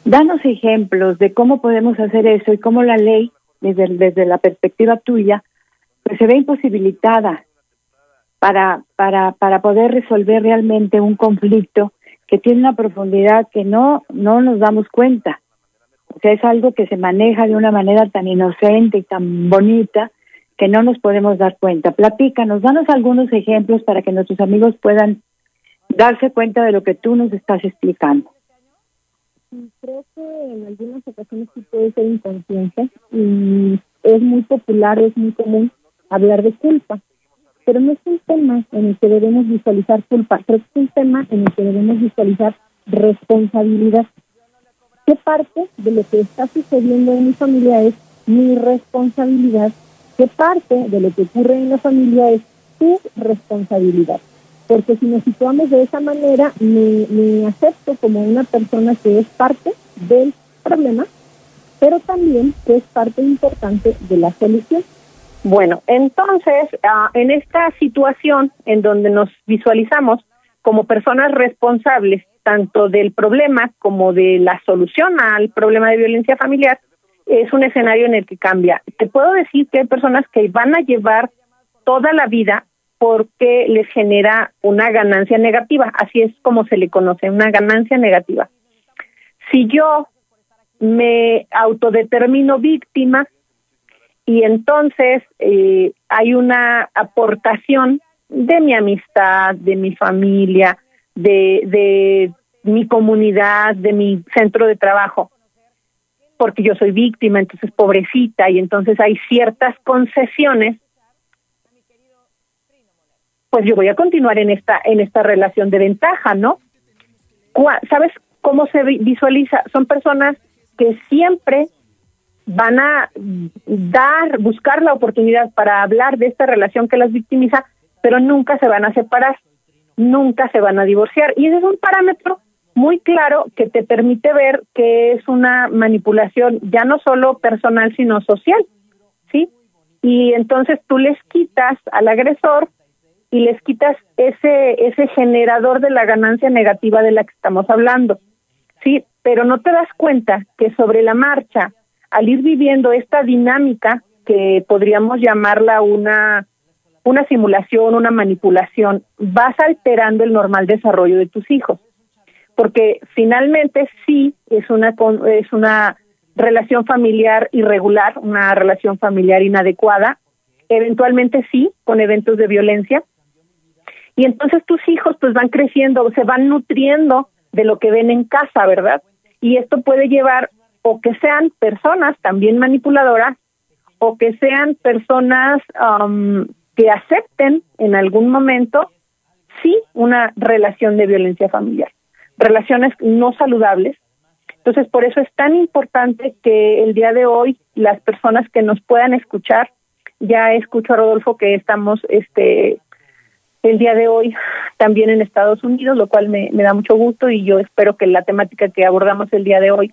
Danos ejemplos de cómo podemos hacer eso y cómo la ley, desde, desde la perspectiva tuya, pues se ve imposibilitada para, para, para poder resolver realmente un conflicto que tiene una profundidad que no, no nos damos cuenta. O sea, es algo que se maneja de una manera tan inocente y tan bonita que no nos podemos dar cuenta. Platícanos, danos algunos ejemplos para que nuestros amigos puedan darse cuenta de lo que tú nos estás explicando. Creo que en algunas ocasiones sí puede ser inconsciente y es muy popular, es muy común hablar de culpa, pero no es un tema en el que debemos visualizar culpa, creo es un tema en el que debemos visualizar responsabilidad. ¿Qué parte de lo que está sucediendo en mi familia es mi responsabilidad? ¿Qué parte de lo que ocurre en la familia es tu responsabilidad? porque si nos situamos de esa manera, me, acepto como una persona que es parte del problema, pero también que es parte importante de la solución. Bueno, entonces, ah, en esta situación en donde nos visualizamos como personas responsables tanto del problema como de la solución al problema de violencia familiar, es un escenario en el que cambia. Te puedo decir que hay personas que van a llevar toda la vida porque les genera una ganancia negativa, así es como se le conoce, una ganancia negativa. Si yo me autodetermino víctima y entonces eh, hay una aportación de mi amistad, de mi familia, de, de mi comunidad, de mi centro de trabajo, porque yo soy víctima, entonces pobrecita, y entonces hay ciertas concesiones pues yo voy a continuar en esta en esta relación de ventaja, ¿no? ¿Sabes cómo se visualiza? Son personas que siempre van a dar, buscar la oportunidad para hablar de esta relación que las victimiza, pero nunca se van a separar, nunca se van a divorciar. Y es un parámetro muy claro que te permite ver que es una manipulación ya no solo personal, sino social, ¿sí? Y entonces tú les quitas al agresor y les quitas ese ese generador de la ganancia negativa de la que estamos hablando. Sí, pero no te das cuenta que sobre la marcha, al ir viviendo esta dinámica que podríamos llamarla una, una simulación, una manipulación, vas alterando el normal desarrollo de tus hijos. Porque finalmente sí es una, es una relación familiar irregular, una relación familiar inadecuada, eventualmente sí, con eventos de violencia. Y entonces tus hijos pues van creciendo, se van nutriendo de lo que ven en casa, ¿verdad? Y esto puede llevar o que sean personas también manipuladoras o que sean personas um, que acepten en algún momento sí una relación de violencia familiar, relaciones no saludables. Entonces, por eso es tan importante que el día de hoy las personas que nos puedan escuchar, ya escucho a Rodolfo que estamos este el día de hoy también en Estados Unidos, lo cual me, me da mucho gusto y yo espero que la temática que abordamos el día de hoy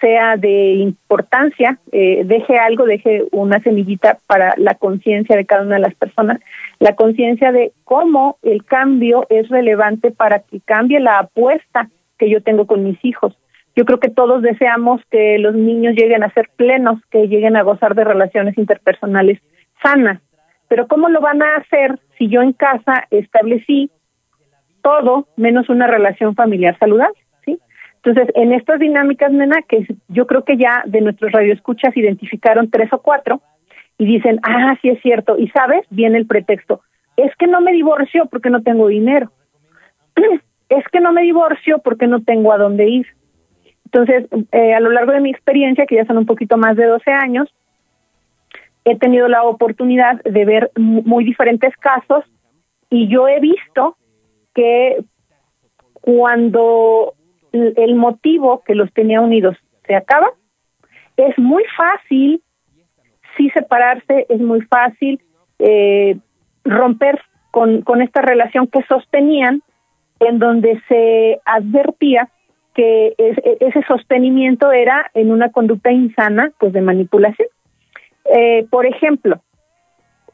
sea de importancia, eh, deje algo, deje una semillita para la conciencia de cada una de las personas, la conciencia de cómo el cambio es relevante para que cambie la apuesta que yo tengo con mis hijos. Yo creo que todos deseamos que los niños lleguen a ser plenos, que lleguen a gozar de relaciones interpersonales sanas, pero ¿cómo lo van a hacer si yo en casa establecí todo menos una relación familiar saludable? Entonces, en estas dinámicas, nena, que yo creo que ya de nuestros radioescuchas identificaron tres o cuatro y dicen, ah, sí es cierto, y sabes, viene el pretexto, es que no me divorcio porque no tengo dinero, es que no me divorcio porque no tengo a dónde ir. Entonces, eh, a lo largo de mi experiencia, que ya son un poquito más de 12 años, he tenido la oportunidad de ver muy diferentes casos y yo he visto que cuando el motivo que los tenía unidos se acaba, es muy fácil sí separarse, es muy fácil eh, romper con, con esta relación que sostenían, en donde se advertía que ese sostenimiento era en una conducta insana, pues de manipulación. Eh, por ejemplo,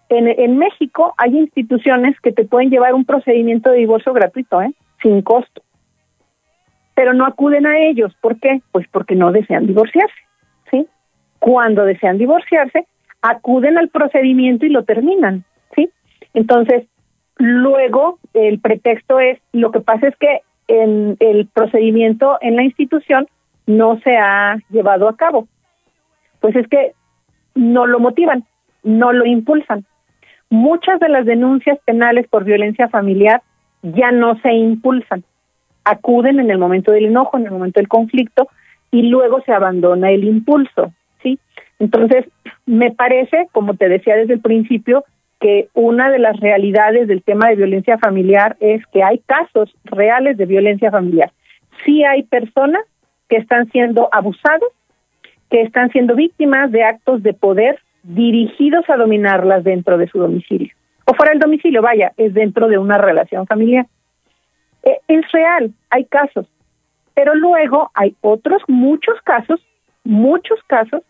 en, en México hay instituciones que te pueden llevar un procedimiento de divorcio gratuito, ¿eh? sin costo pero no acuden a ellos. ¿Por qué? Pues porque no desean divorciarse, ¿sí? Cuando desean divorciarse, acuden al procedimiento y lo terminan, ¿sí? Entonces, luego el pretexto es, lo que pasa es que en el procedimiento en la institución no se ha llevado a cabo. Pues es que no lo motivan, no lo impulsan. Muchas de las denuncias penales por violencia familiar ya no se impulsan acuden en el momento del enojo, en el momento del conflicto, y luego se abandona el impulso, ¿sí? Entonces, me parece, como te decía desde el principio, que una de las realidades del tema de violencia familiar es que hay casos reales de violencia familiar. Sí hay personas que están siendo abusadas, que están siendo víctimas de actos de poder dirigidos a dominarlas dentro de su domicilio. O fuera del domicilio, vaya, es dentro de una relación familiar. Eh, es real, hay casos, pero luego hay otros muchos casos, muchos casos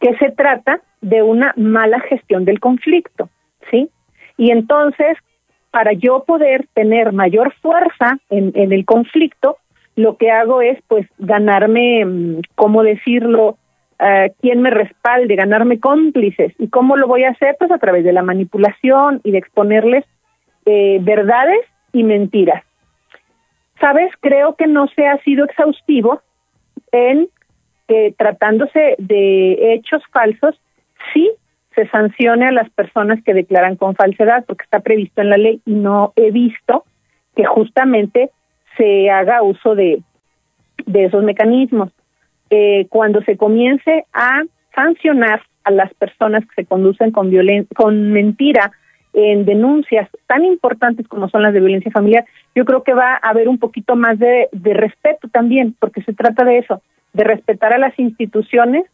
que se trata de una mala gestión del conflicto, ¿sí? Y entonces, para yo poder tener mayor fuerza en, en el conflicto, lo que hago es, pues, ganarme, mm, ¿cómo decirlo? Uh, quien me respalde, ganarme cómplices. ¿Y cómo lo voy a hacer? Pues a través de la manipulación y de exponerles eh, verdades y mentiras. Sabes, creo que no se ha sido exhaustivo en que tratándose de hechos falsos, sí se sancione a las personas que declaran con falsedad, porque está previsto en la ley y no he visto que justamente se haga uso de, esos mecanismos. Eh, cuando se comience a sancionar a las personas que se conducen con, con mentira en denuncias tan importantes como son las de violencia familiar, yo creo que va a haber un poquito más de, respeto también, porque se trata de eso, de respetar a las instituciones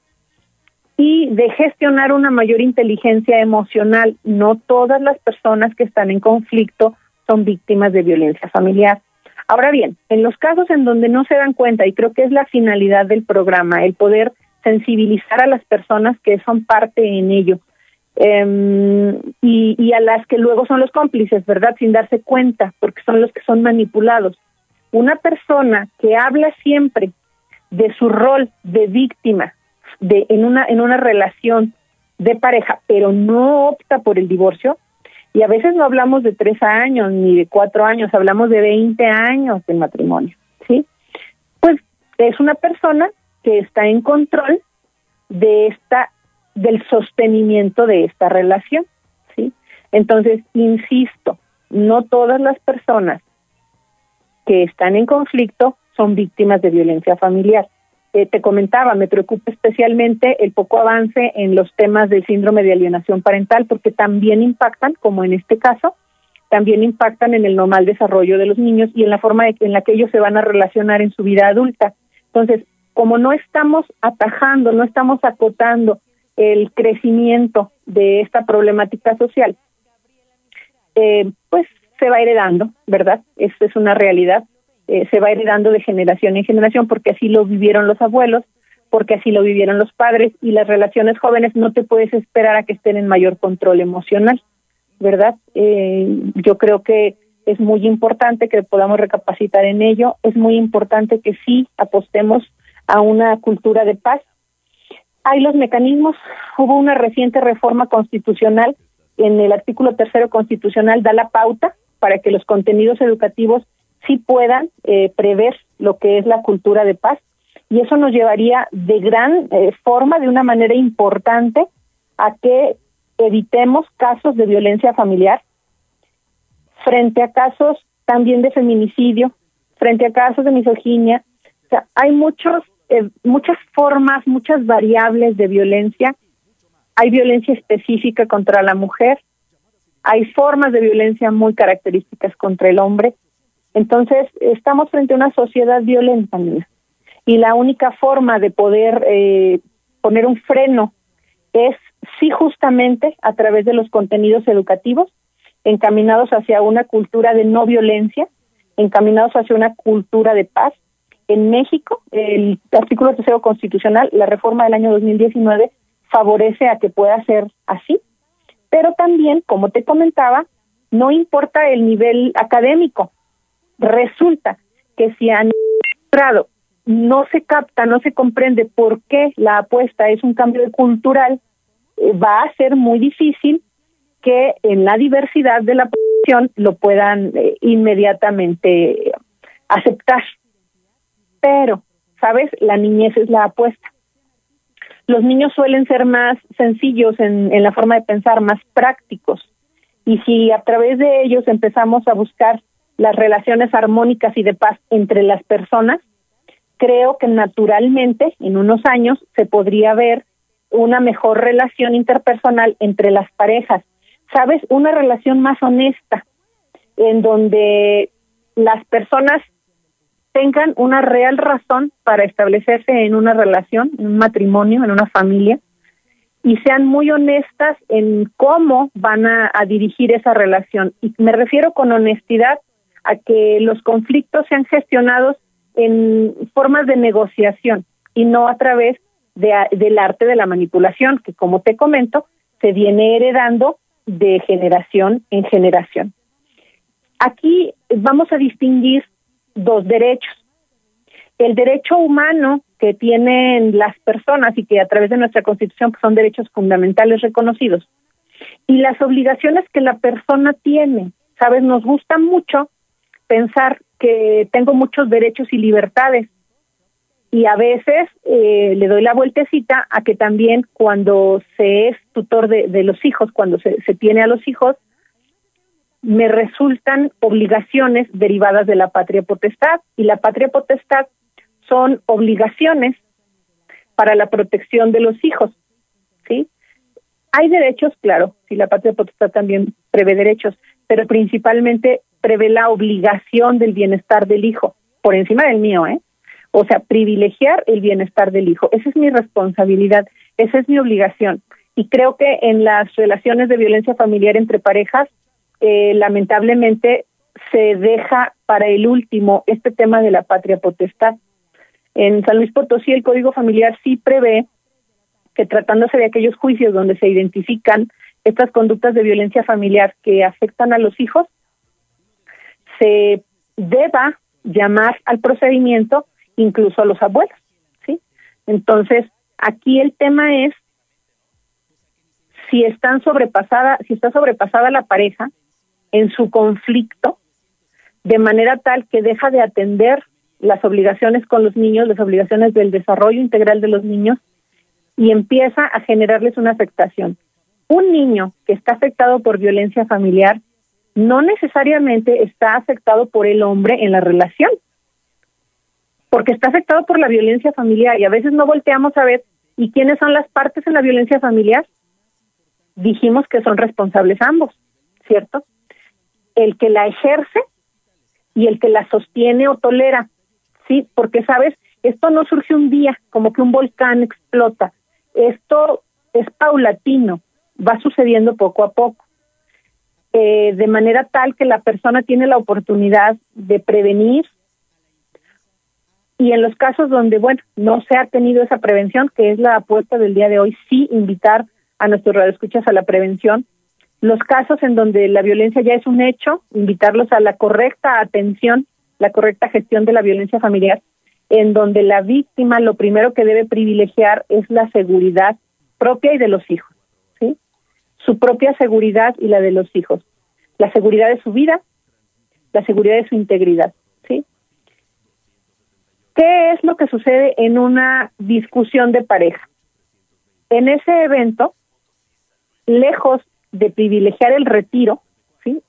y de gestionar una mayor inteligencia emocional. No todas las personas que están en conflicto son víctimas de violencia familiar. Ahora bien, en los casos en donde no se dan cuenta, y creo que es la finalidad del programa, el poder sensibilizar a las personas que son parte en ello, Em, y, a las que luego son los cómplices, ¿verdad? Sin darse cuenta, porque son los que son manipulados. Una persona que habla siempre de su rol de víctima de, en, una, en una relación de pareja, pero no opta por el divorcio, y a veces no hablamos de tres años ni de cuatro años, hablamos de 20 años de matrimonio, ¿sí? Pues es una persona que está en control de esta, del sostenimiento de esta relación, ¿sí? Entonces, insisto, no todas las personas que están en conflicto son víctimas de violencia familiar. Eh, te comentaba, me preocupa especialmente el poco avance en los temas del síndrome de alienación parental, porque también impactan, como en este caso, también impactan en el normal desarrollo de los niños y en la forma en la que ellos se van a relacionar en su vida adulta. Entonces, como no estamos atajando, no estamos acotando el crecimiento de esta problemática social, eh, pues se va heredando, ¿verdad? Esto es una realidad. Eh, se va heredando de generación en generación porque así lo vivieron los abuelos, porque así lo vivieron los padres y las relaciones jóvenes no te puedes esperar a que estén en mayor control emocional, ¿verdad? Eh, yo creo que es muy importante que podamos recapacitar en ello, es muy importante que sí apostemos a una cultura de paz. Hay los mecanismos, hubo una reciente reforma constitucional, en el artículo tercero constitucional da la pauta para que los contenidos educativos sí puedan eh, prever lo que es la cultura de paz. Y eso nos llevaría de gran eh, forma, de una manera importante, a que evitemos casos de violencia familiar frente a casos también de feminicidio, frente a casos de misoginia. O sea, hay muchos, eh, muchas formas, muchas variables de violencia. Hay violencia específica contra la mujer, hay formas de violencia muy características contra el hombre entonces, estamos frente a una sociedad violenta, y la única forma de poder eh, poner un freno es, sí, justamente a través de los contenidos educativos encaminados hacia una cultura de no violencia, encaminados hacia una cultura de paz. En México, el artículo tercero constitucional, la reforma del año 2019, favorece a que pueda ser así, pero también, como te comentaba, no importa el nivel académico, Resulta que si han entrado no se capta, no se comprende por qué la apuesta es un cambio cultural, eh, va a ser muy difícil que en la diversidad de la población lo puedan eh, inmediatamente aceptar. Pero, ¿sabes? La niñez es la apuesta. Los niños suelen ser más sencillos en, la forma de pensar, más prácticos. Y si a través de ellos empezamos a buscar las relaciones armónicas y de paz entre las personas, creo que naturalmente en unos años se podría ver una mejor relación interpersonal entre las parejas, sabes, una relación más honesta, en donde las personas tengan una real razón para establecerse en una relación, en un matrimonio, en una familia, y sean muy honestas en cómo van a, a dirigir esa relación. Y me refiero con honestidad a que los conflictos sean gestionados en formas de negociación y no a través de, del arte de la manipulación, que como te comento, se viene heredando de generación en generación. Aquí vamos a distinguir dos derechos. El derecho humano que tienen las personas y que a través de nuestra Constitución pues, son derechos fundamentales reconocidos, y las obligaciones que la persona tiene. Sabes, nos gusta mucho pensar que tengo muchos derechos y libertades. Y a veces eh, le doy la vueltecita a que también cuando se es tutor de, los hijos, cuando se tiene a los hijos, me resultan obligaciones derivadas de la patria potestad. Y la patria potestad son obligaciones para la protección de los hijos. ¿sí? Hay derechos, claro, si la patria potestad también prevé derechos, pero principalmente prevé la obligación del bienestar del hijo, por encima del mío, ¿eh? O sea, privilegiar el bienestar del hijo. Esa es mi responsabilidad, esa es mi obligación. Y creo que en las relaciones de violencia familiar entre parejas, eh, lamentablemente se deja para el último este tema de la patria potestad. En San Luis Potosí el Código Familiar sí prevé que tratándose de aquellos juicios donde se identifican estas conductas de violencia familiar que afectan a los hijos, se deba llamar al procedimiento incluso a los abuelos, ¿sí? Entonces, aquí el tema es si están si está sobrepasada la pareja en su conflicto, de manera tal que deja de atender las obligaciones con los niños, las obligaciones del desarrollo integral de los niños y empieza a generarles una afectación. Un niño que está afectado por violencia familiar no necesariamente está afectado por el hombre en la relación, porque está afectado por la violencia familiar y a veces no volteamos a ver y quiénes son las partes en la violencia familiar. Dijimos que son responsables ambos, ¿cierto? El que la ejerce y el que la sostiene o tolera, ¿sí? Porque, ¿sabes? Esto no surge un día, como que un volcán explota. Esto es paulatino, va sucediendo poco a poco. Eh, de manera tal que la persona tiene la oportunidad de prevenir y en los casos donde, bueno, no se ha tenido esa prevención, que es la apuesta del día de hoy, sí invitar a nuestros radioescuchas a la prevención. Los casos en donde la violencia ya es un hecho, invitarlos a la correcta atención, la correcta gestión de la violencia familiar, en donde la víctima lo primero que debe privilegiar es la seguridad propia y de los hijos, ¿sí? Su propia seguridad y la de los hijos. La seguridad de su vida, la seguridad de su integridad. ¿Qué es lo que sucede en una discusión de pareja? En ese evento, lejos de privilegiar el retiro, ¿sí?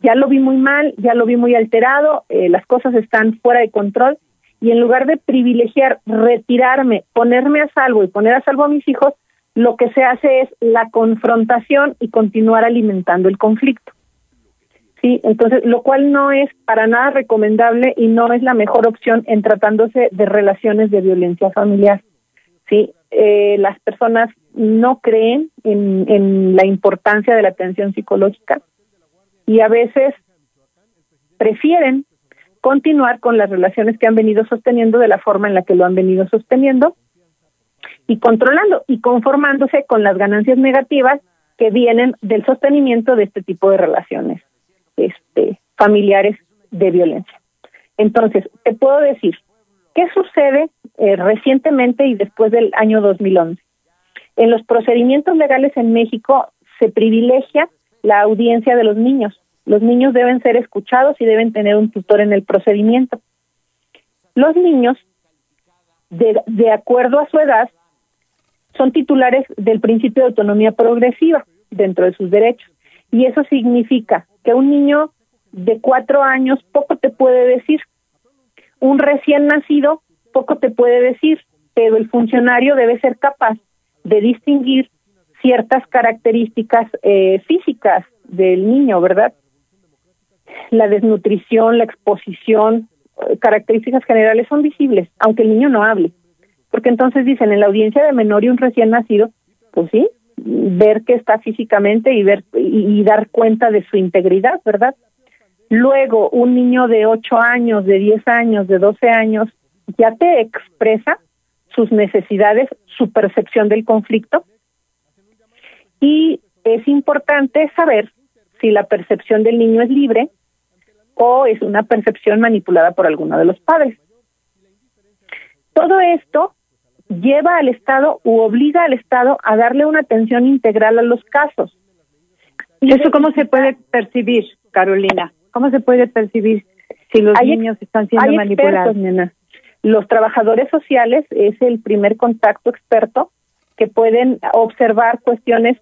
Ya lo vi muy mal, ya lo vi muy alterado, eh, las cosas están fuera de control y en lugar de privilegiar retirarme, ponerme a salvo y poner a salvo a mis hijos, lo que se hace es la confrontación y continuar alimentando el conflicto. Sí, entonces, lo cual no es para nada recomendable y no es la mejor opción en tratándose de relaciones de violencia familiar. Sí, eh, las personas no creen en, en la importancia de la atención psicológica y a veces prefieren continuar con las relaciones que han venido sosteniendo de la forma en la que lo han venido sosteniendo y controlando y conformándose con las ganancias negativas que vienen del sostenimiento de este tipo de relaciones este, familiares de violencia. Entonces, te puedo decir, ¿qué sucede eh, recientemente y después del año 2011? En los procedimientos legales en México se privilegia la audiencia de los niños. Los niños deben ser escuchados y deben tener un tutor en el procedimiento. Los niños, de, de acuerdo a su edad, son titulares del principio de autonomía progresiva dentro de sus derechos. Y eso significa que un niño de cuatro años poco te puede decir. Un recién nacido poco te puede decir, pero el funcionario debe ser capaz de distinguir ciertas características eh, físicas del niño, ¿verdad? La desnutrición, la exposición, eh, características generales son visibles, aunque el niño no hable. Porque entonces dicen, en la audiencia de menor y un recién nacido, pues sí, ver que está físicamente y ver y, dar cuenta de su integridad, ¿verdad? Luego, un niño de 8 años, de 10 años, de 12 años, ya te expresa sus necesidades, su percepción del conflicto. Y es importante saber si la percepción del niño es libre o es una percepción manipulada por alguno de los padres. Todo esto lleva al Estado u obliga al Estado a darle una atención integral a los casos. ¿Y eso cómo se puede percibir, Carolina? ¿Cómo se puede percibir si los niños están siendo manipulados? Los trabajadores sociales es el primer contacto experto que pueden observar cuestiones,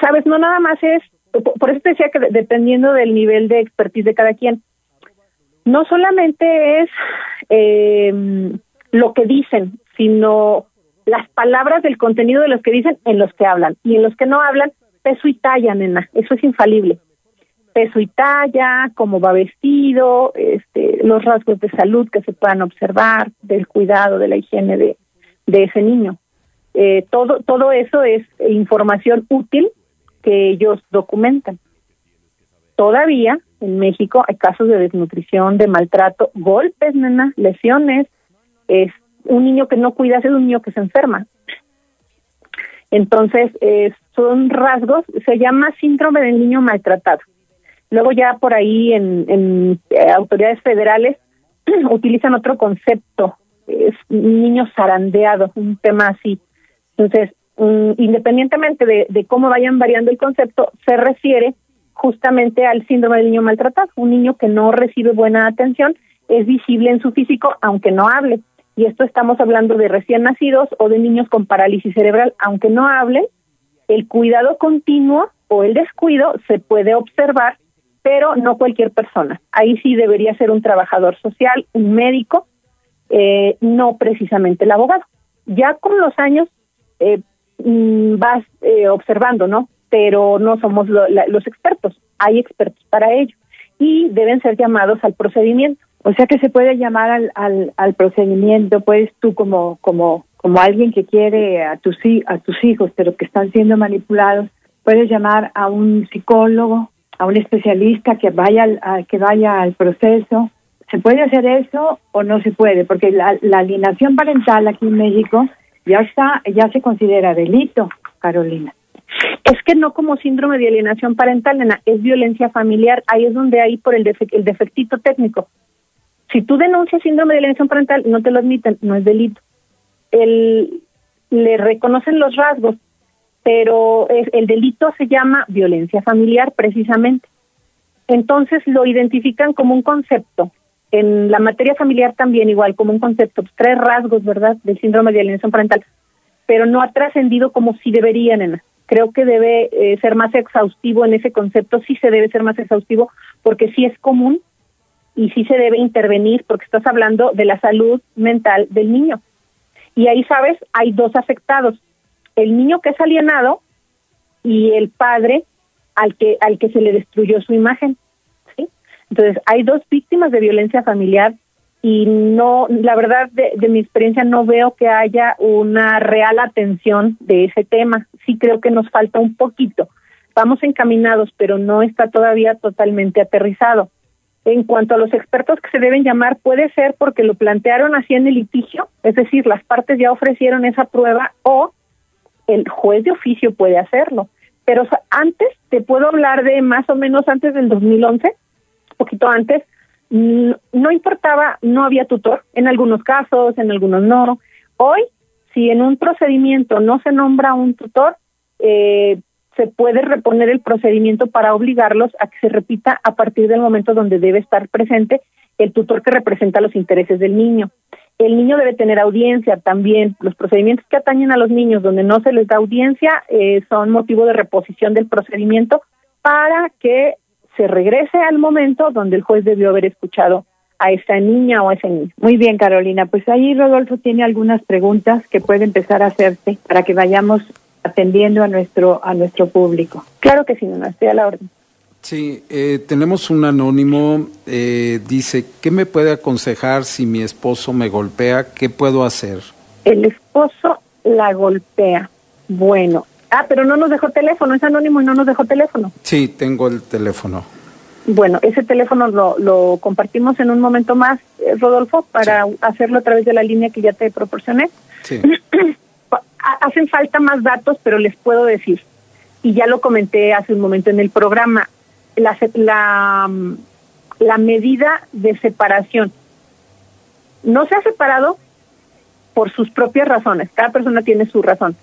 sabes, no nada más es, por eso te decía que dependiendo del nivel de expertise de cada quien, no solamente es eh, lo que dicen, sino las palabras del contenido de los que dicen en los que hablan. Y en los que no hablan, peso y talla, nena, eso es infalible. Peso y talla, cómo va vestido, este, los rasgos de salud que se puedan observar, del cuidado, de la higiene de, ese niño. Eh, todo, todo eso es información útil que ellos documentan. Todavía en México hay casos de desnutrición, de maltrato, golpes, nena, lesiones, es un niño que no cuida es un niño que se enferma. Entonces, son rasgos, se llama síndrome del niño maltratado. Luego ya por ahí en, eh, autoridades federales utilizan otro concepto, es niño zarandeado, un tema así. Entonces, mm, independientemente de, de cómo vayan variando el concepto, se refiere justamente al síndrome del niño maltratado, un niño que no recibe buena atención, es visible en su físico aunque no hable. Y esto estamos hablando de recién nacidos o de niños con parálisis cerebral, aunque no hablen, el cuidado continuo o el descuido se puede observar, pero no cualquier persona. Ahí sí debería ser un trabajador social, un médico, eh, no precisamente el abogado. Ya con los años eh, mm, vas eh, observando, ¿no? Pero no somos los expertos, hay expertos para ello y deben ser llamados al procedimiento. O sea que se puede llamar al, al, al procedimiento, pues tú como, como, como alguien que quiere a tus, a tus hijos, pero que están siendo manipulados, puedes llamar a un psicólogo, a un especialista que vaya al, que vaya al proceso. ¿Se puede hacer eso o no se puede? Porque la, la alienación parental aquí en México ya está, ya se considera delito, Carolina. Es que no como síndrome de alienación parental, nena, es violencia familiar. Ahí es donde hay por el, el defectito técnico. Si tú denuncias síndrome de alienación parental, no te lo admiten, no es delito. El, le reconocen los rasgos, pero el delito se llama violencia familiar precisamente. Entonces lo identifican como un concepto. En la materia familiar también igual, como un concepto, pues, tres rasgos, ¿verdad?, del síndrome de alienación parental, pero no ha trascendido como si debería, nena. Creo que debe eh, ser más exhaustivo en ese concepto, sí se debe ser más exhaustivo, porque sí es común y sí se debe intervenir, porque estás hablando de la salud mental del niño. Y ahí, sabes, hay dos afectados el niño que es alienado y el padre al que al que se le destruyó su imagen ¿sí? entonces hay dos víctimas de violencia familiar y no la verdad de, de, mi experiencia no veo que haya una real atención de ese tema. Sí creo que nos falta un poquito. Vamos encaminados pero no está todavía totalmente aterrizado. En cuanto a los expertos que se deben llamar, puede ser porque lo plantearon así en el litigio, es decir, las partes ya ofrecieron esa prueba o el juez de oficio puede hacerlo. Pero antes, te puedo hablar de más o menos antes del 2011, un poquito antes, no importaba, no había tutor, en algunos casos, en algunos no. Hoy, si en un procedimiento no se nombra un tutor, eh, se puede reponer el procedimiento para obligarlos a que se repita a partir del momento donde debe estar presente el tutor que representa los intereses del niño. El niño debe tener audiencia también. Los procedimientos que atañen a los niños donde no se les da audiencia eh, son motivo de reposición del procedimiento para que se regrese al momento donde el juez debió haber escuchado a esa niña o a ese niño. Muy bien, Carolina. Pues ahí Rodolfo tiene algunas preguntas que puede empezar a hacerse para que vayamos atendiendo a nuestro a nuestro público. Claro que sí, no estoy a la orden. Sí, eh, tenemos un anónimo, eh, dice, ¿qué me puede aconsejar si mi esposo me golpea? ¿Qué puedo hacer? El esposo la golpea. Bueno, ah, pero no nos dejó teléfono, es anónimo y no nos dejó teléfono. Sí, tengo el teléfono. Bueno, ese teléfono lo, lo compartimos en un momento más, eh, Rodolfo, para hacerlo a través de la línea que ya te proporcioné. Sí. Hacen falta más datos, pero les puedo decir, y ya lo comenté hace un momento en el programa, la, la, la medida de separación. No se ha separado por sus propias razones, cada persona tiene su razón,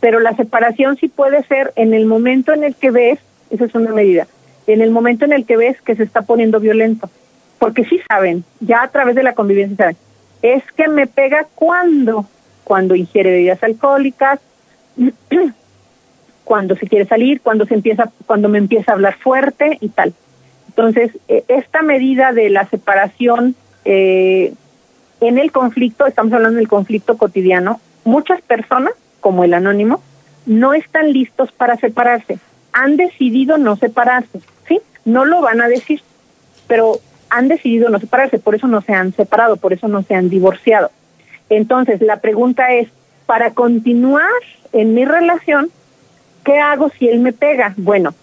pero la separación sí puede ser en el momento en el que ves, esa es una medida, en el momento en el que ves que se está poniendo violento, porque sí saben, ya a través de la convivencia saben, es que me pega cuando, cuando ingiere bebidas alcohólicas, cuando se quiere salir, cuando se empieza, cuando me empieza a hablar fuerte y tal. Entonces, eh, esta medida de la separación eh, en el conflicto, estamos hablando del conflicto cotidiano, muchas personas, como el anónimo, no están listos para separarse. Han decidido no separarse, ¿sí? No lo van a decir, pero han decidido no separarse, por eso no se han separado, por eso no se han divorciado. Entonces, la pregunta es, para continuar en mi relación, ¿Qué hago si él me pega? Bueno,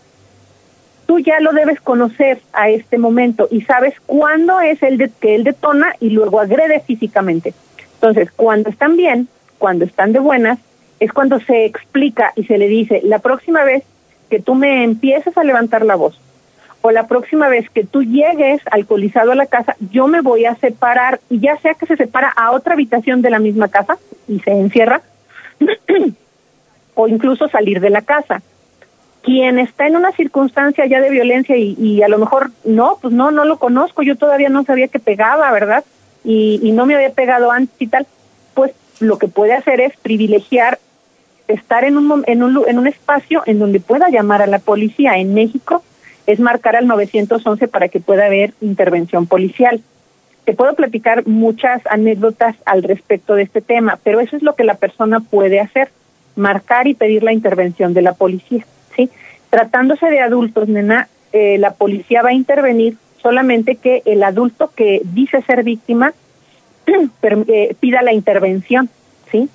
tú ya lo debes conocer a este momento y sabes cuándo es el de, que él detona y luego agrede físicamente. Entonces, cuando están bien, cuando están de buenas, es cuando se explica y se le dice, la próxima vez que tú me empieces a levantar la voz o la próxima vez que tú llegues alcoholizado a la casa, yo me voy a separar y ya sea que se separa a otra habitación de la misma casa y se encierra, o incluso salir de la casa. Quien está en una circunstancia ya de violencia y, a lo mejor no, pues no, no lo conozco, yo todavía no sabía que pegaba, ¿verdad? Y, y no me había pegado antes y tal, pues lo que puede hacer es privilegiar estar en un, en un, en un espacio en donde pueda llamar a la policía. En México es marcar al 911 para que pueda haber intervención policial. Te puedo platicar muchas anécdotas al respecto de este tema, pero eso es lo que la persona puede hacer, marcar y pedir la intervención de la policía. ¿sí? Tratándose de adultos, nena, eh, la policía va a intervenir solamente que el adulto que dice ser víctima eh, pida la intervención, ¿sí?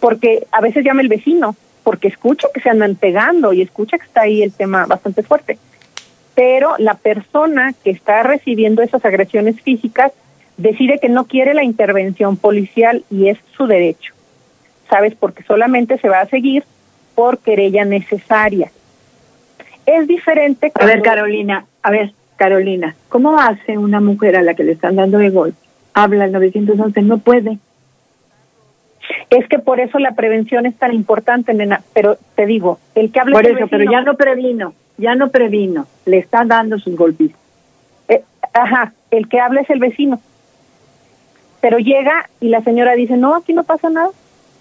porque a veces llama el vecino, porque escucha que se andan pegando y escucha que está ahí el tema bastante fuerte. Pero la persona que está recibiendo esas agresiones físicas decide que no quiere la intervención policial y es su derecho. ¿Sabes? Porque solamente se va a seguir por querella necesaria. Es diferente. A ver, Carolina, a ver, Carolina, ¿cómo hace una mujer a la que le están dando de golpe? Habla el 911, no puede. Es que por eso la prevención es tan importante, nena. Pero te digo, el que habla Por eso, pero ya no previno, ya no previno. Le están dando sus golpes. Eh, ajá, el que habla es el vecino. Pero llega y la señora dice, no, aquí no pasa nada.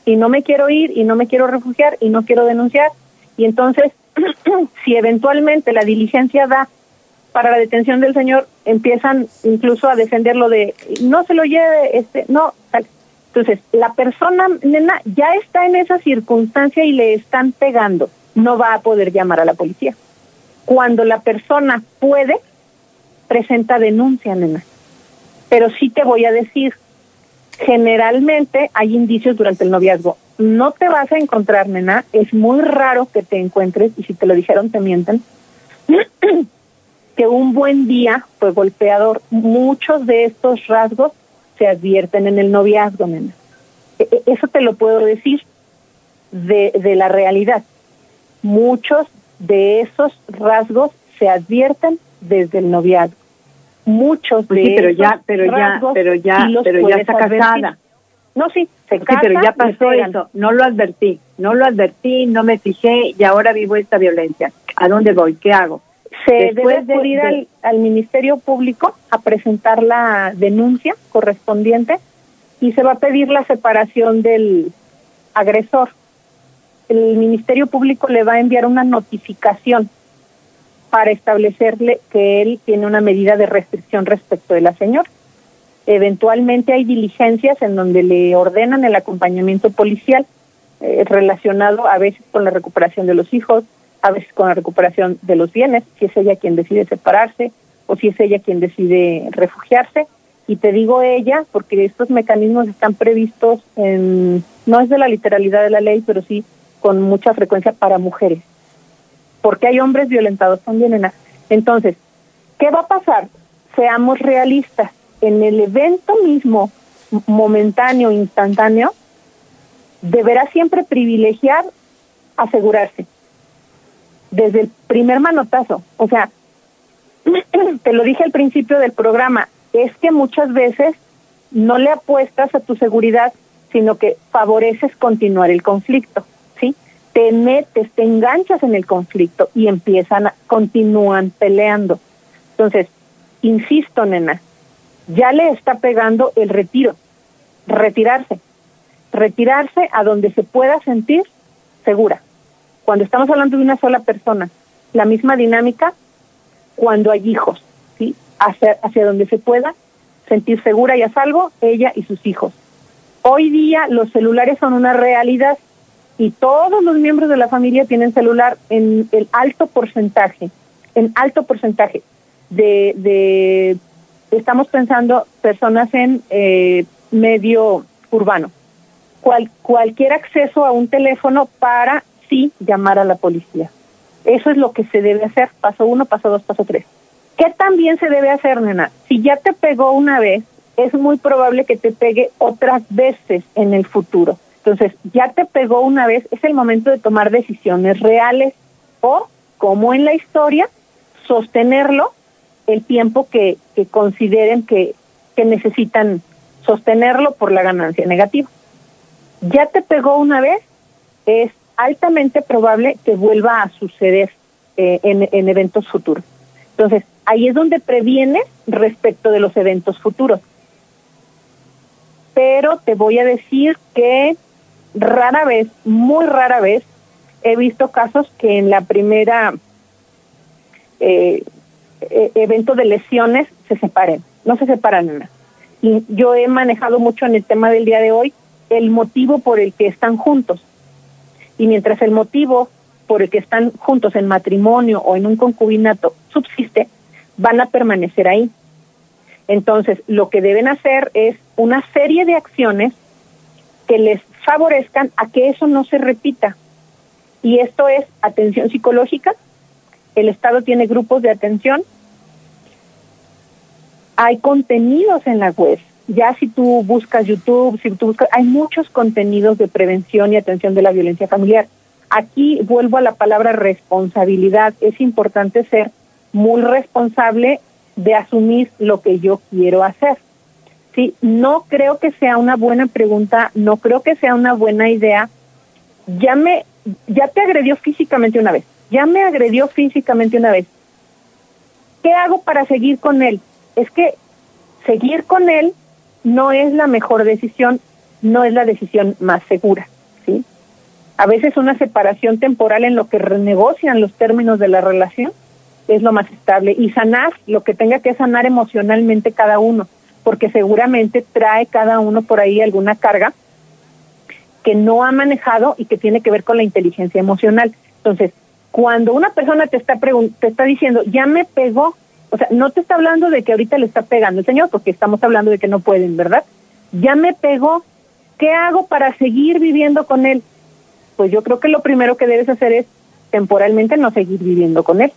Y no me quiero ir, y no me quiero refugiar, y no quiero denunciar. Y entonces, si eventualmente la diligencia da para la detención del señor, empiezan incluso a defenderlo de, no se lo lleve, este, no, tal entonces, la persona, nena, ya está en esa circunstancia y le están pegando, no va a poder llamar a la policía. Cuando la persona puede, presenta denuncia, nena. Pero sí te voy a decir, generalmente hay indicios durante el noviazgo. No te vas a encontrar, nena, es muy raro que te encuentres, y si te lo dijeron te mienten, que un buen día fue golpeador. Muchos de estos rasgos se advierten en el noviazgo, nena. E, e, eso te lo puedo decir de, de la realidad. Muchos de esos rasgos se advierten desde el noviazgo. Muchos de sí, pero ya, pero ya, pero ya, pero ya está casada. No, sí, se sí, pero ya pasó eso. No lo advertí, no lo advertí, no me fijé y ahora vivo esta violencia. ¿A dónde voy? ¿Qué hago? Se debe acudir al, al Ministerio Público a presentar la denuncia correspondiente y se va a pedir la separación del agresor. El Ministerio Público le va a enviar una notificación para establecerle que él tiene una medida de restricción respecto de la señora. Eventualmente hay diligencias en donde le ordenan el acompañamiento policial eh, relacionado a veces con la recuperación de los hijos, a veces con la recuperación de los bienes, si es ella quien decide separarse o si es ella quien decide refugiarse. Y te digo ella porque estos mecanismos están previstos en, no es de la literalidad de la ley, pero sí con mucha frecuencia para mujeres. Porque hay hombres violentados también en Entonces, ¿qué va a pasar? Seamos realistas. En el evento mismo, momentáneo, instantáneo, deberá siempre privilegiar asegurarse desde el primer manotazo. O sea, te lo dije al principio del programa, es que muchas veces no le apuestas a tu seguridad, sino que favoreces continuar el conflicto. Te metes, te enganchas en el conflicto y empiezan, continúan peleando. Entonces, insisto, nena, ya le está pegando el retiro, retirarse, retirarse a donde se pueda sentir segura. Cuando estamos hablando de una sola persona, la misma dinámica cuando hay hijos, ¿sí? Hacia, hacia donde se pueda sentir segura y a salvo ella y sus hijos. Hoy día los celulares son una realidad y todos los miembros de la familia tienen celular en el alto porcentaje, en alto porcentaje de, de estamos pensando personas en eh, medio urbano. Cual, cualquier acceso a un teléfono para sí llamar a la policía. Eso es lo que se debe hacer, paso uno, paso dos, paso tres. ¿Qué también se debe hacer, nena? Si ya te pegó una vez, es muy probable que te pegue otras veces en el futuro. Entonces, ya te pegó una vez, es el momento de tomar decisiones reales o, como en la historia, sostenerlo el tiempo que, consideren que, necesitan sostenerlo por la ganancia negativa. Ya te pegó una vez, es altamente probable que vuelva a suceder eh, en, en eventos futuros. Entonces, ahí es donde previenes respecto de los eventos futuros. Pero te voy a decir que rara vez, muy rara vez, he visto casos que en la primera eh, e, evento de lesiones se separen, no se separan nada. Y yo he manejado mucho en el tema del día de hoy el motivo por el que están juntos. Y mientras el motivo por el que están juntos en matrimonio o en un concubinato subsiste, van a permanecer ahí. Entonces, lo que deben hacer es una serie de acciones que les favorezcan a que eso no se repita. Y esto es atención psicológica. El Estado tiene grupos de atención. Hay contenidos en la web. Ya si tú buscas YouTube, si tú buscas, hay muchos contenidos de prevención y atención de la violencia familiar. Aquí vuelvo a la palabra responsabilidad. Es importante ser muy responsable de asumir lo que yo quiero hacer. Sí, no creo que sea una buena pregunta, no creo que sea una buena idea. Ya me, ya te agredió físicamente una vez, ya me agredió físicamente una vez. ¿Qué hago para seguir con él? Es que seguir con él no es la mejor decisión, no es la decisión más segura, ¿sí? A veces una separación temporal en lo que renegocian los términos de la relación es lo más estable y sanar lo que tenga que sanar emocionalmente cada uno, porque seguramente trae cada uno por ahí alguna carga que no ha manejado y que tiene que ver con la inteligencia emocional. Entonces, cuando una persona te está te está diciendo, "Ya me pegó", o sea, no te está hablando de que ahorita le está pegando el señor, porque estamos hablando de que no pueden, ¿verdad? Ya me pegó, ¿qué hago para seguir viviendo con él? Pues yo creo que lo primero que debes hacer es temporalmente no seguir viviendo con él.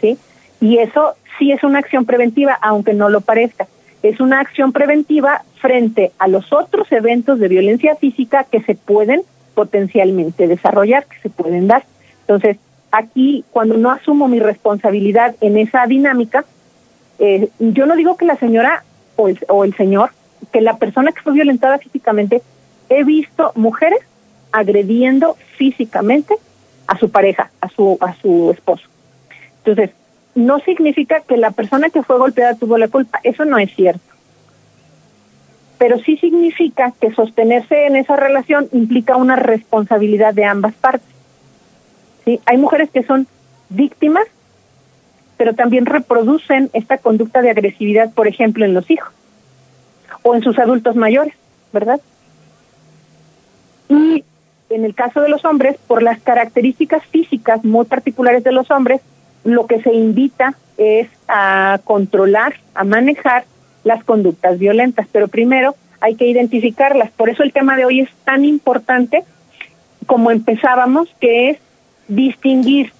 ¿sí? Y eso sí es una acción preventiva, aunque no lo parezca. Es una acción preventiva frente a los otros eventos de violencia física que se pueden potencialmente desarrollar, que se pueden dar. Entonces, aquí, cuando no asumo mi responsabilidad en esa dinámica, eh, yo no digo que la señora o el, o el señor, que la persona que fue violentada físicamente, he visto mujeres agrediendo físicamente a su pareja, a su, a su esposo. Entonces, no significa que la persona que fue golpeada tuvo la culpa, eso no es cierto. Pero sí significa que sostenerse en esa relación implica una responsabilidad de ambas partes. ¿Sí? Hay mujeres que son víctimas, pero también reproducen esta conducta de agresividad, por ejemplo, en los hijos o en sus adultos mayores, ¿verdad? Y en el caso de los hombres, por las características físicas muy particulares de los hombres, lo que se invita es a controlar, a manejar las conductas violentas, pero primero hay que identificarlas. Por eso el tema de hoy es tan importante como empezábamos, que es distinguir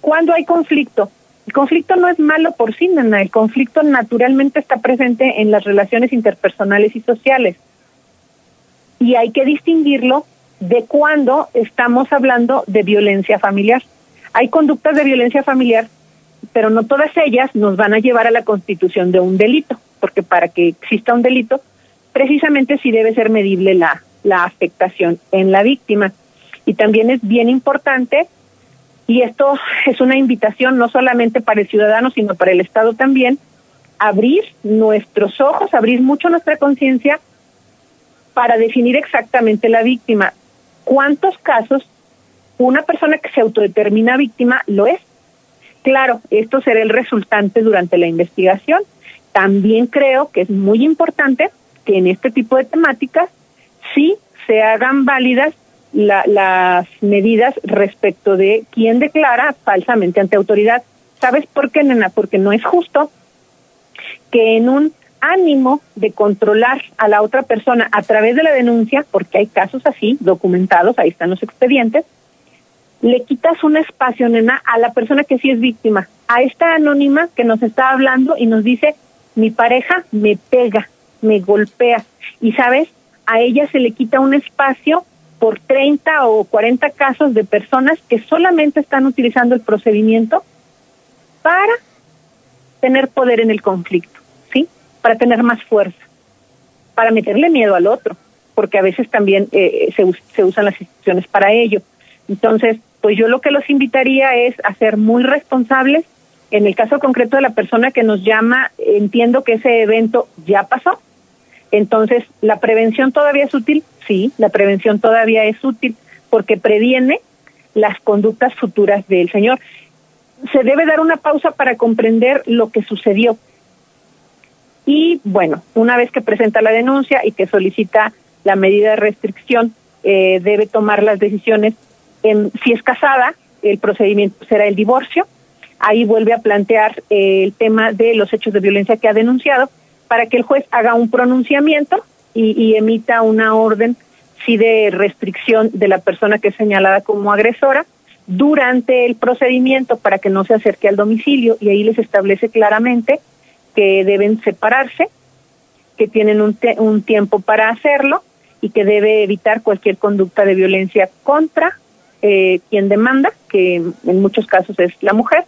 cuando hay conflicto. El conflicto no es malo por sí, nana. El conflicto naturalmente está presente en las relaciones interpersonales y sociales. Y hay que distinguirlo de cuando estamos hablando de violencia familiar. Hay conductas de violencia familiar, pero no todas ellas nos van a llevar a la constitución de un delito, porque para que exista un delito, precisamente sí debe ser medible la, la afectación en la víctima. Y también es bien importante, y esto es una invitación no solamente para el ciudadano, sino para el Estado también, abrir nuestros ojos, abrir mucho nuestra conciencia para definir exactamente la víctima. ¿Cuántos casos una persona que se autodetermina víctima lo es. Claro, esto será el resultante durante la investigación. También creo que es muy importante que en este tipo de temáticas sí se hagan válidas las medidas respecto de quién declara falsamente ante autoridad. ¿Sabes por qué, nena? Porque no es justo que en un ánimo de controlar a la otra persona a través de la denuncia, porque hay casos así documentados, ahí están los expedientes, le quitas un espacio, nena, a la persona que sí es víctima, a esta anónima que nos está hablando y nos dice, mi pareja me pega, me golpea. Y sabes, a ella se le quita un espacio por 30 o 40 casos de personas que solamente están utilizando el procedimiento para tener poder en el conflicto, ¿sí? Para tener más fuerza, para meterle miedo al otro, porque a veces también eh, se, se usan las instituciones para ello Entonces, pues yo lo que los invitaría es a ser muy responsables. En el caso concreto de la persona que nos llama, entiendo que ese evento ya pasó. Entonces, ¿la prevención todavía es útil? Sí, la prevención todavía es útil porque previene las conductas futuras del Señor. Se debe dar una pausa para comprender lo que sucedió. Y bueno, una vez que presenta la denuncia y que solicita la medida de restricción, eh, debe tomar las decisiones. En, si es casada, el procedimiento será el divorcio. Ahí vuelve a plantear eh, el tema de los hechos de violencia que ha denunciado para que el juez haga un pronunciamiento y, y emita una orden sí de restricción de la persona que es señalada como agresora durante el procedimiento para que no se acerque al domicilio y ahí les establece claramente que deben separarse, que tienen un, un tiempo para hacerlo y que debe evitar cualquier conducta de violencia contra eh, quien demanda, que en muchos casos es la mujer,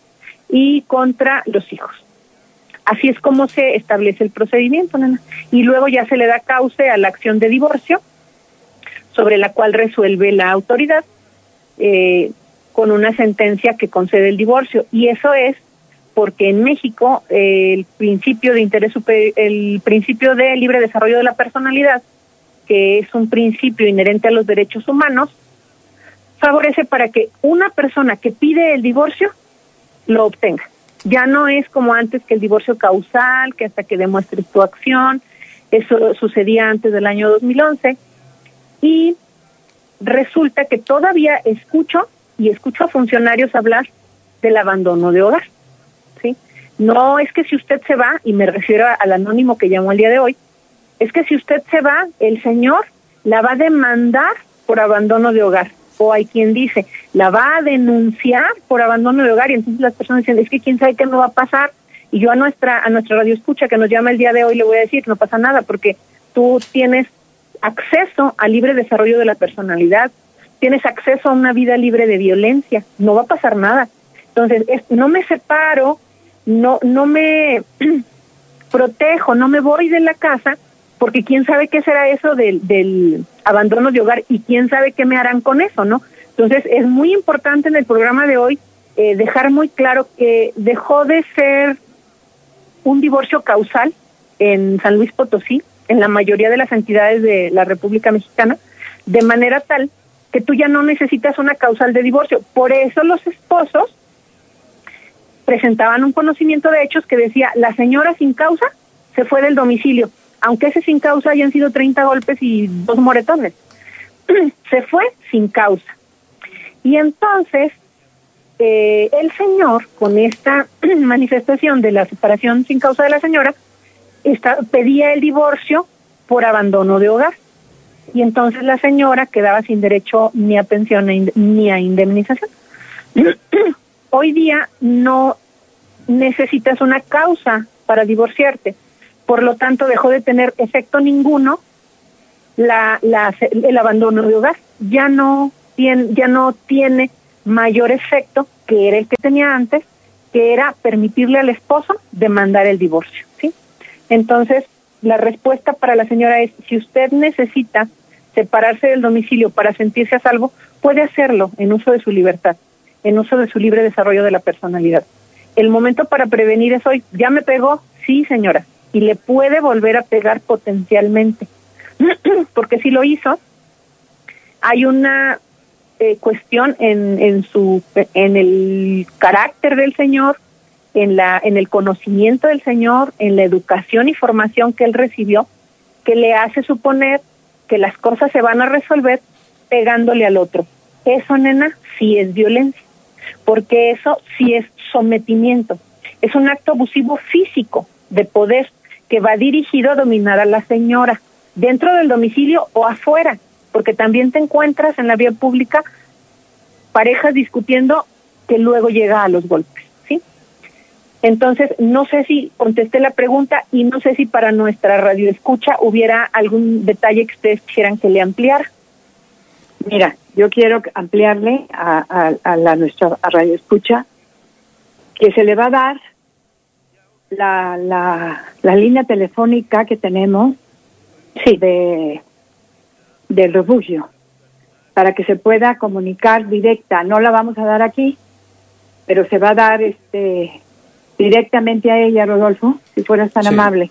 y contra los hijos. Así es como se establece el procedimiento, nena. Y luego ya se le da cauce a la acción de divorcio, sobre la cual resuelve la autoridad eh, con una sentencia que concede el divorcio. Y eso es porque en México eh, el principio de interés el principio de libre desarrollo de la personalidad que es un principio inherente a los derechos humanos, favorece para que una persona que pide el divorcio lo obtenga. Ya no es como antes que el divorcio causal, que hasta que demuestres tu acción, eso sucedía antes del año 2011, y resulta que todavía escucho y escucho a funcionarios hablar del abandono de hogar. ¿sí? No es que si usted se va, y me refiero al anónimo que llamó el día de hoy, es que si usted se va, el señor la va a demandar por abandono de hogar. O hay quien dice, la va a denunciar por abandono de hogar y entonces las personas dicen, es que quién sabe qué me va a pasar. Y yo a nuestra, a nuestra radio escucha que nos llama el día de hoy le voy a decir, no pasa nada porque tú tienes acceso al libre desarrollo de la personalidad, tienes acceso a una vida libre de violencia, no va a pasar nada. Entonces, no me separo, no, no me protejo, no me voy de la casa porque quién sabe qué será eso del, abandono de hogar y quién sabe qué me harán con eso, ¿no? Entonces es muy importante en el programa de hoy eh, dejar muy claro que dejó de ser un divorcio causal en San Luis Potosí, en la mayoría de las entidades de la República Mexicana, de manera tal que tú ya no necesitas una causal de divorcio. Por eso los esposos presentaban un conocimiento de hechos que decía, la señora sin causa se fue del domicilio aunque ese sin causa hayan sido 30 golpes y dos moretones. Se fue sin causa. Y entonces, eh, el señor, con esta manifestación de la separación sin causa de la señora, está, pedía el divorcio por abandono de hogar. Y entonces la señora quedaba sin derecho ni a pensión ni a indemnización. Hoy día no necesitas una causa para divorciarte por lo tanto dejó de tener efecto ninguno la, la, el abandono de hogar. Ya no, tiene, ya no tiene mayor efecto que era el que tenía antes, que era permitirle al esposo demandar el divorcio. ¿sí? Entonces, la respuesta para la señora es, si usted necesita separarse del domicilio para sentirse a salvo, puede hacerlo en uso de su libertad, en uso de su libre desarrollo de la personalidad. El momento para prevenir es hoy. ¿Ya me pegó? Sí, señora y le puede volver a pegar potencialmente. Porque si lo hizo, hay una eh, cuestión en, en, su, en el carácter del Señor, en, la, en el conocimiento del Señor, en la educación y formación que él recibió, que le hace suponer que las cosas se van a resolver pegándole al otro. Eso, nena, sí es violencia, porque eso sí es sometimiento. Es un acto abusivo físico de poder que va dirigido a dominar a la señora, dentro del domicilio o afuera, porque también te encuentras en la vía pública parejas discutiendo que luego llega a los golpes, ¿sí? Entonces, no sé si contesté la pregunta y no sé si para nuestra radio escucha hubiera algún detalle que ustedes quisieran que le ampliara. Mira, yo quiero ampliarle a, a, la nuestra radio escucha que se le va a dar la, la, la línea telefónica que tenemos sí. de del refugio para que se pueda comunicar directa. No la vamos a dar aquí, pero se va a dar este directamente a ella, Rodolfo, si fueras tan amable.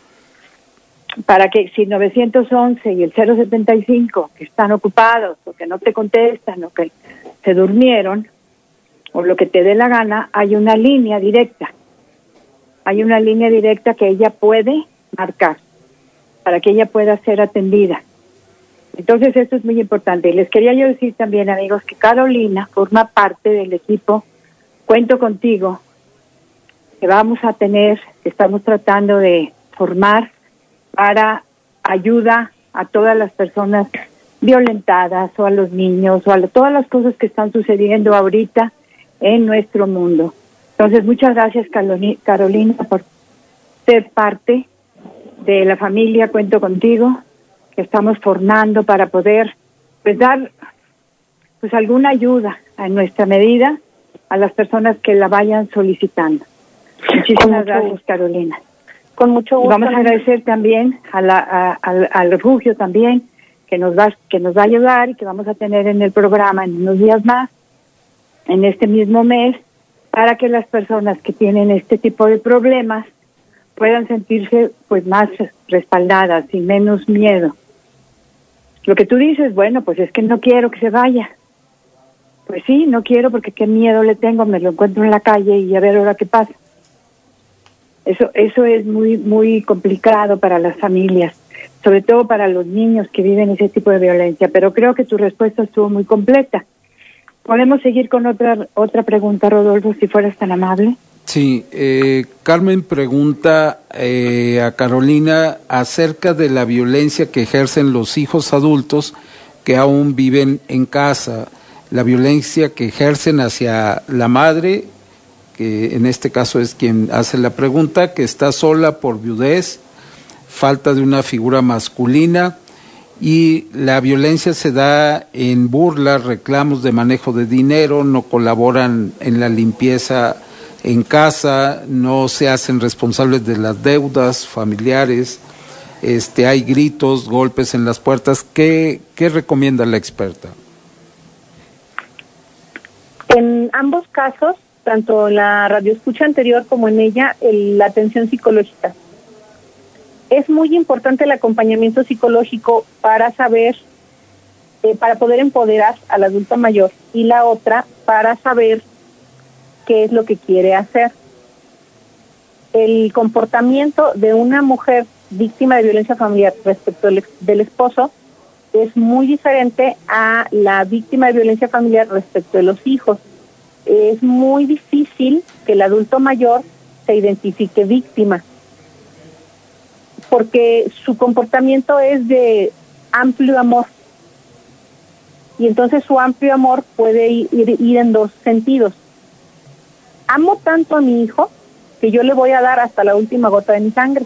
Para que si 911 y el 075 que están ocupados o que no te contestan o que se durmieron o lo que te dé la gana, hay una línea directa. Hay una línea directa que ella puede marcar para que ella pueda ser atendida. Entonces, esto es muy importante. Les quería yo decir también, amigos, que Carolina forma parte del equipo Cuento contigo, que vamos a tener, que estamos tratando de formar para ayuda a todas las personas violentadas o a los niños o a todas las cosas que están sucediendo ahorita en nuestro mundo. Entonces, muchas gracias Carolina por ser parte de la familia Cuento contigo que estamos formando para poder pues dar pues alguna ayuda a nuestra medida a las personas que la vayan solicitando. Muchísimas gracias, Carolina. Con mucho gusto. vamos a agradecer también a la, al refugio también que nos va que nos va a ayudar y que vamos a tener en el programa en unos días más, en este mismo mes, para que las personas que tienen este tipo de problemas puedan sentirse pues más respaldadas y menos miedo. Lo que tú dices, bueno, pues es que no quiero que se vaya. Pues sí, no quiero porque qué miedo le tengo, me lo encuentro en la calle y a ver ahora qué pasa. Eso, eso es muy, muy complicado para las familias, sobre todo para los niños que viven ese tipo de violencia. Pero creo que tu respuesta estuvo muy completa. Podemos seguir con otra otra pregunta, Rodolfo, si fueras tan amable. Sí, eh, Carmen pregunta eh, a Carolina acerca de la violencia que ejercen los hijos adultos que aún viven en casa, la violencia que ejercen hacia la madre, que en este caso es quien hace la pregunta, que está sola por viudez, falta de una figura masculina y la violencia se da en burlas, reclamos de manejo de dinero, no colaboran en la limpieza en casa, no se hacen responsables de las deudas familiares, este, hay gritos, golpes en las puertas. ¿Qué, qué recomienda la experta? En ambos casos, tanto la radioescucha anterior como en ella, la atención psicológica. Es muy importante el acompañamiento psicológico para saber, eh, para poder empoderar al adulto mayor y la otra para saber qué es lo que quiere hacer. El comportamiento de una mujer víctima de violencia familiar respecto del, esposo es muy diferente a la víctima de violencia familiar respecto de los hijos. Es muy difícil que el adulto mayor se identifique víctima, porque su comportamiento es de amplio amor. Y entonces su amplio amor puede ir en dos sentidos amo tanto a mi hijo que yo le voy a dar hasta la última gota de mi sangre.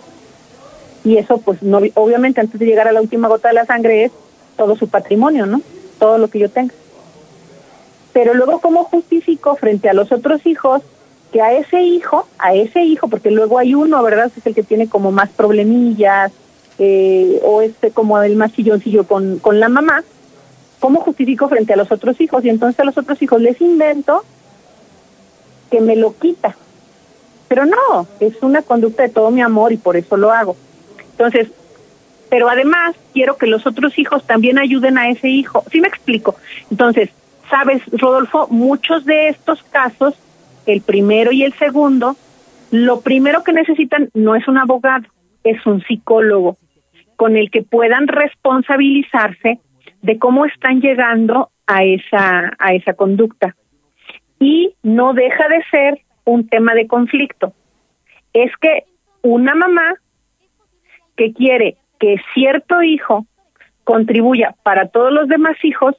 Y eso, pues, no, obviamente, antes de llegar a la última gota de la sangre es todo su patrimonio, ¿no? Todo lo que yo tenga. Pero luego, ¿cómo justifico frente a los otros hijos que a ese hijo, a ese hijo, porque luego hay uno, ¿verdad? Es el que tiene como más problemillas, eh, o este como el más chilloncillo con, con la mamá, ¿cómo justifico frente a los otros hijos? Y entonces a los otros hijos les invento que me lo quita. Pero no, es una conducta de todo mi amor y por eso lo hago. Entonces, pero además quiero que los otros hijos también ayuden a ese hijo. ¿Sí me explico? Entonces, sabes, Rodolfo, muchos de estos casos, el primero y el segundo, lo primero que necesitan no es un abogado, es un psicólogo con el que puedan responsabilizarse de cómo están llegando a esa a esa conducta y no deja de ser un tema de conflicto. Es que una mamá que quiere que cierto hijo contribuya para todos los demás hijos,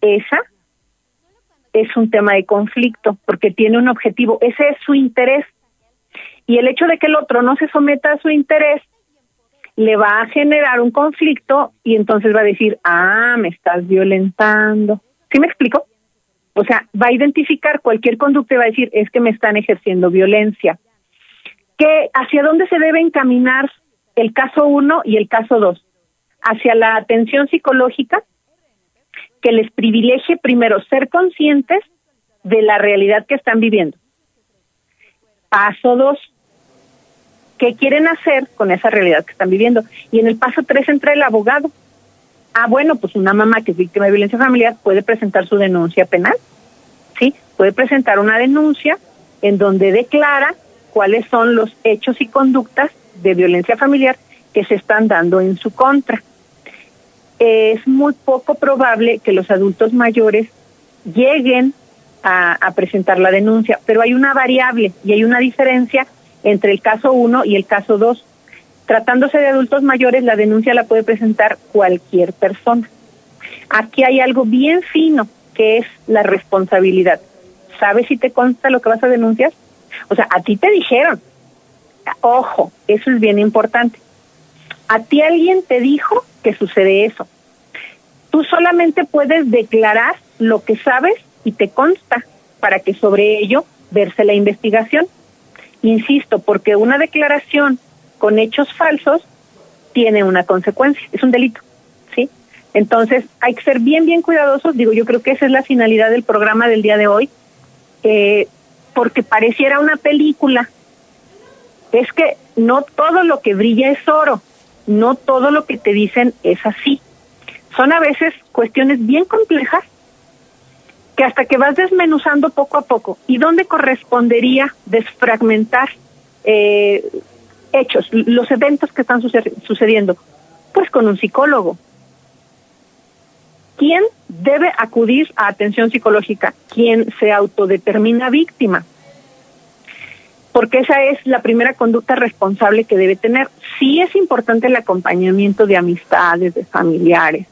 esa es un tema de conflicto porque tiene un objetivo, ese es su interés. Y el hecho de que el otro no se someta a su interés le va a generar un conflicto y entonces va a decir, ah, me estás violentando. ¿Sí me explico? O sea, va a identificar cualquier conducta y va a decir, es que me están ejerciendo violencia. ¿Qué, ¿Hacia dónde se debe encaminar el caso 1 y el caso 2? Hacia la atención psicológica, que les privilegie primero ser conscientes de la realidad que están viviendo. Paso dos, ¿qué quieren hacer con esa realidad que están viviendo? Y en el paso tres entra el abogado. Ah, bueno, pues una mamá que es víctima de violencia familiar puede presentar su denuncia penal, ¿sí? Puede presentar una denuncia en donde declara cuáles son los hechos y conductas de violencia familiar que se están dando en su contra. Es muy poco probable que los adultos mayores lleguen a, presentar la denuncia, pero hay una variable y hay una diferencia entre el caso 1 y el caso 2. Tratándose de adultos mayores, la denuncia la puede presentar cualquier persona. Aquí hay algo bien fino, que es la responsabilidad. ¿Sabes si te consta lo que vas a denunciar? O sea, a ti te dijeron. Ojo, eso es bien importante. A ti alguien te dijo que sucede eso. Tú solamente puedes declarar lo que sabes y te consta para que sobre ello verse la investigación. Insisto, porque una declaración con hechos falsos tiene una consecuencia, es un delito, ¿sí? Entonces, hay que ser bien, bien cuidadosos. Digo, yo creo que esa es la finalidad del programa del día de hoy, eh, porque pareciera una película. Es que no todo lo que brilla es oro, no todo lo que te dicen es así. Son a veces cuestiones bien complejas que hasta que vas desmenuzando poco a poco. ¿Y dónde correspondería desfragmentar eh, hechos, los eventos que están sucediendo? Pues con un psicólogo. ¿Quién debe acudir a atención psicológica? ¿Quién se autodetermina víctima? Porque esa es la primera conducta responsable que debe tener. Sí es importante el acompañamiento de amistades, de familiares.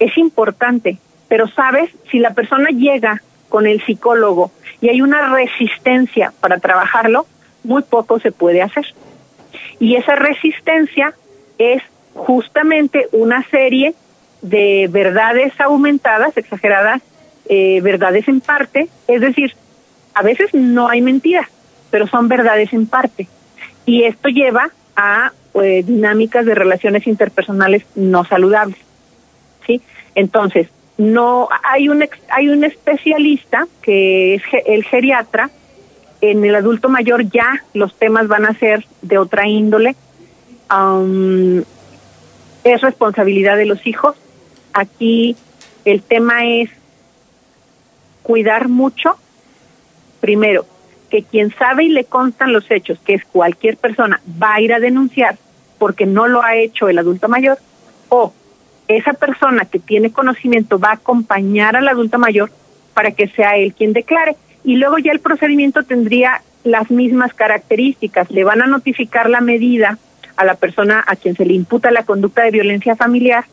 Es importante, pero sabes, si la persona llega con el psicólogo y hay una resistencia para trabajarlo, muy poco se puede hacer. Y esa resistencia es justamente una serie de verdades aumentadas, exageradas, eh, verdades en parte, es decir, a veces no hay mentiras, pero son verdades en parte. Y esto lleva a eh, dinámicas de relaciones interpersonales no saludables. ¿Sí? Entonces, no hay un hay un especialista que es el geriatra en el adulto mayor ya los temas van a ser de otra índole es responsabilidad de los hijos aquí el tema es cuidar mucho primero que quien sabe y le constan los hechos que es cualquier persona va a ir a denunciar porque no lo ha hecho el adulto mayor o esa persona que tiene conocimiento va a acompañar al adulto mayor para que sea él quien declare. Y luego ya el procedimiento tendría las mismas características. Le van a notificar la medida a la persona a quien se le imputa la conducta de violencia familiar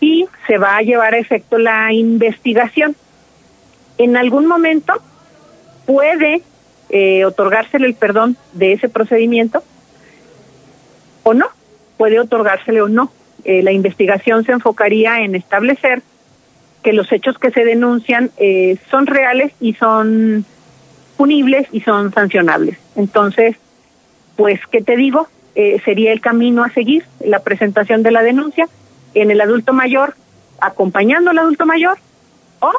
y se va a llevar a efecto la investigación. En algún momento puede eh, otorgársele el perdón de ese procedimiento o no, puede otorgársele o no. Eh, la investigación se enfocaría en establecer que los hechos que se denuncian eh, son reales y son punibles y son sancionables. Entonces, pues, ¿qué te digo? Eh, sería el camino a seguir, la presentación de la denuncia en el adulto mayor, acompañando al adulto mayor o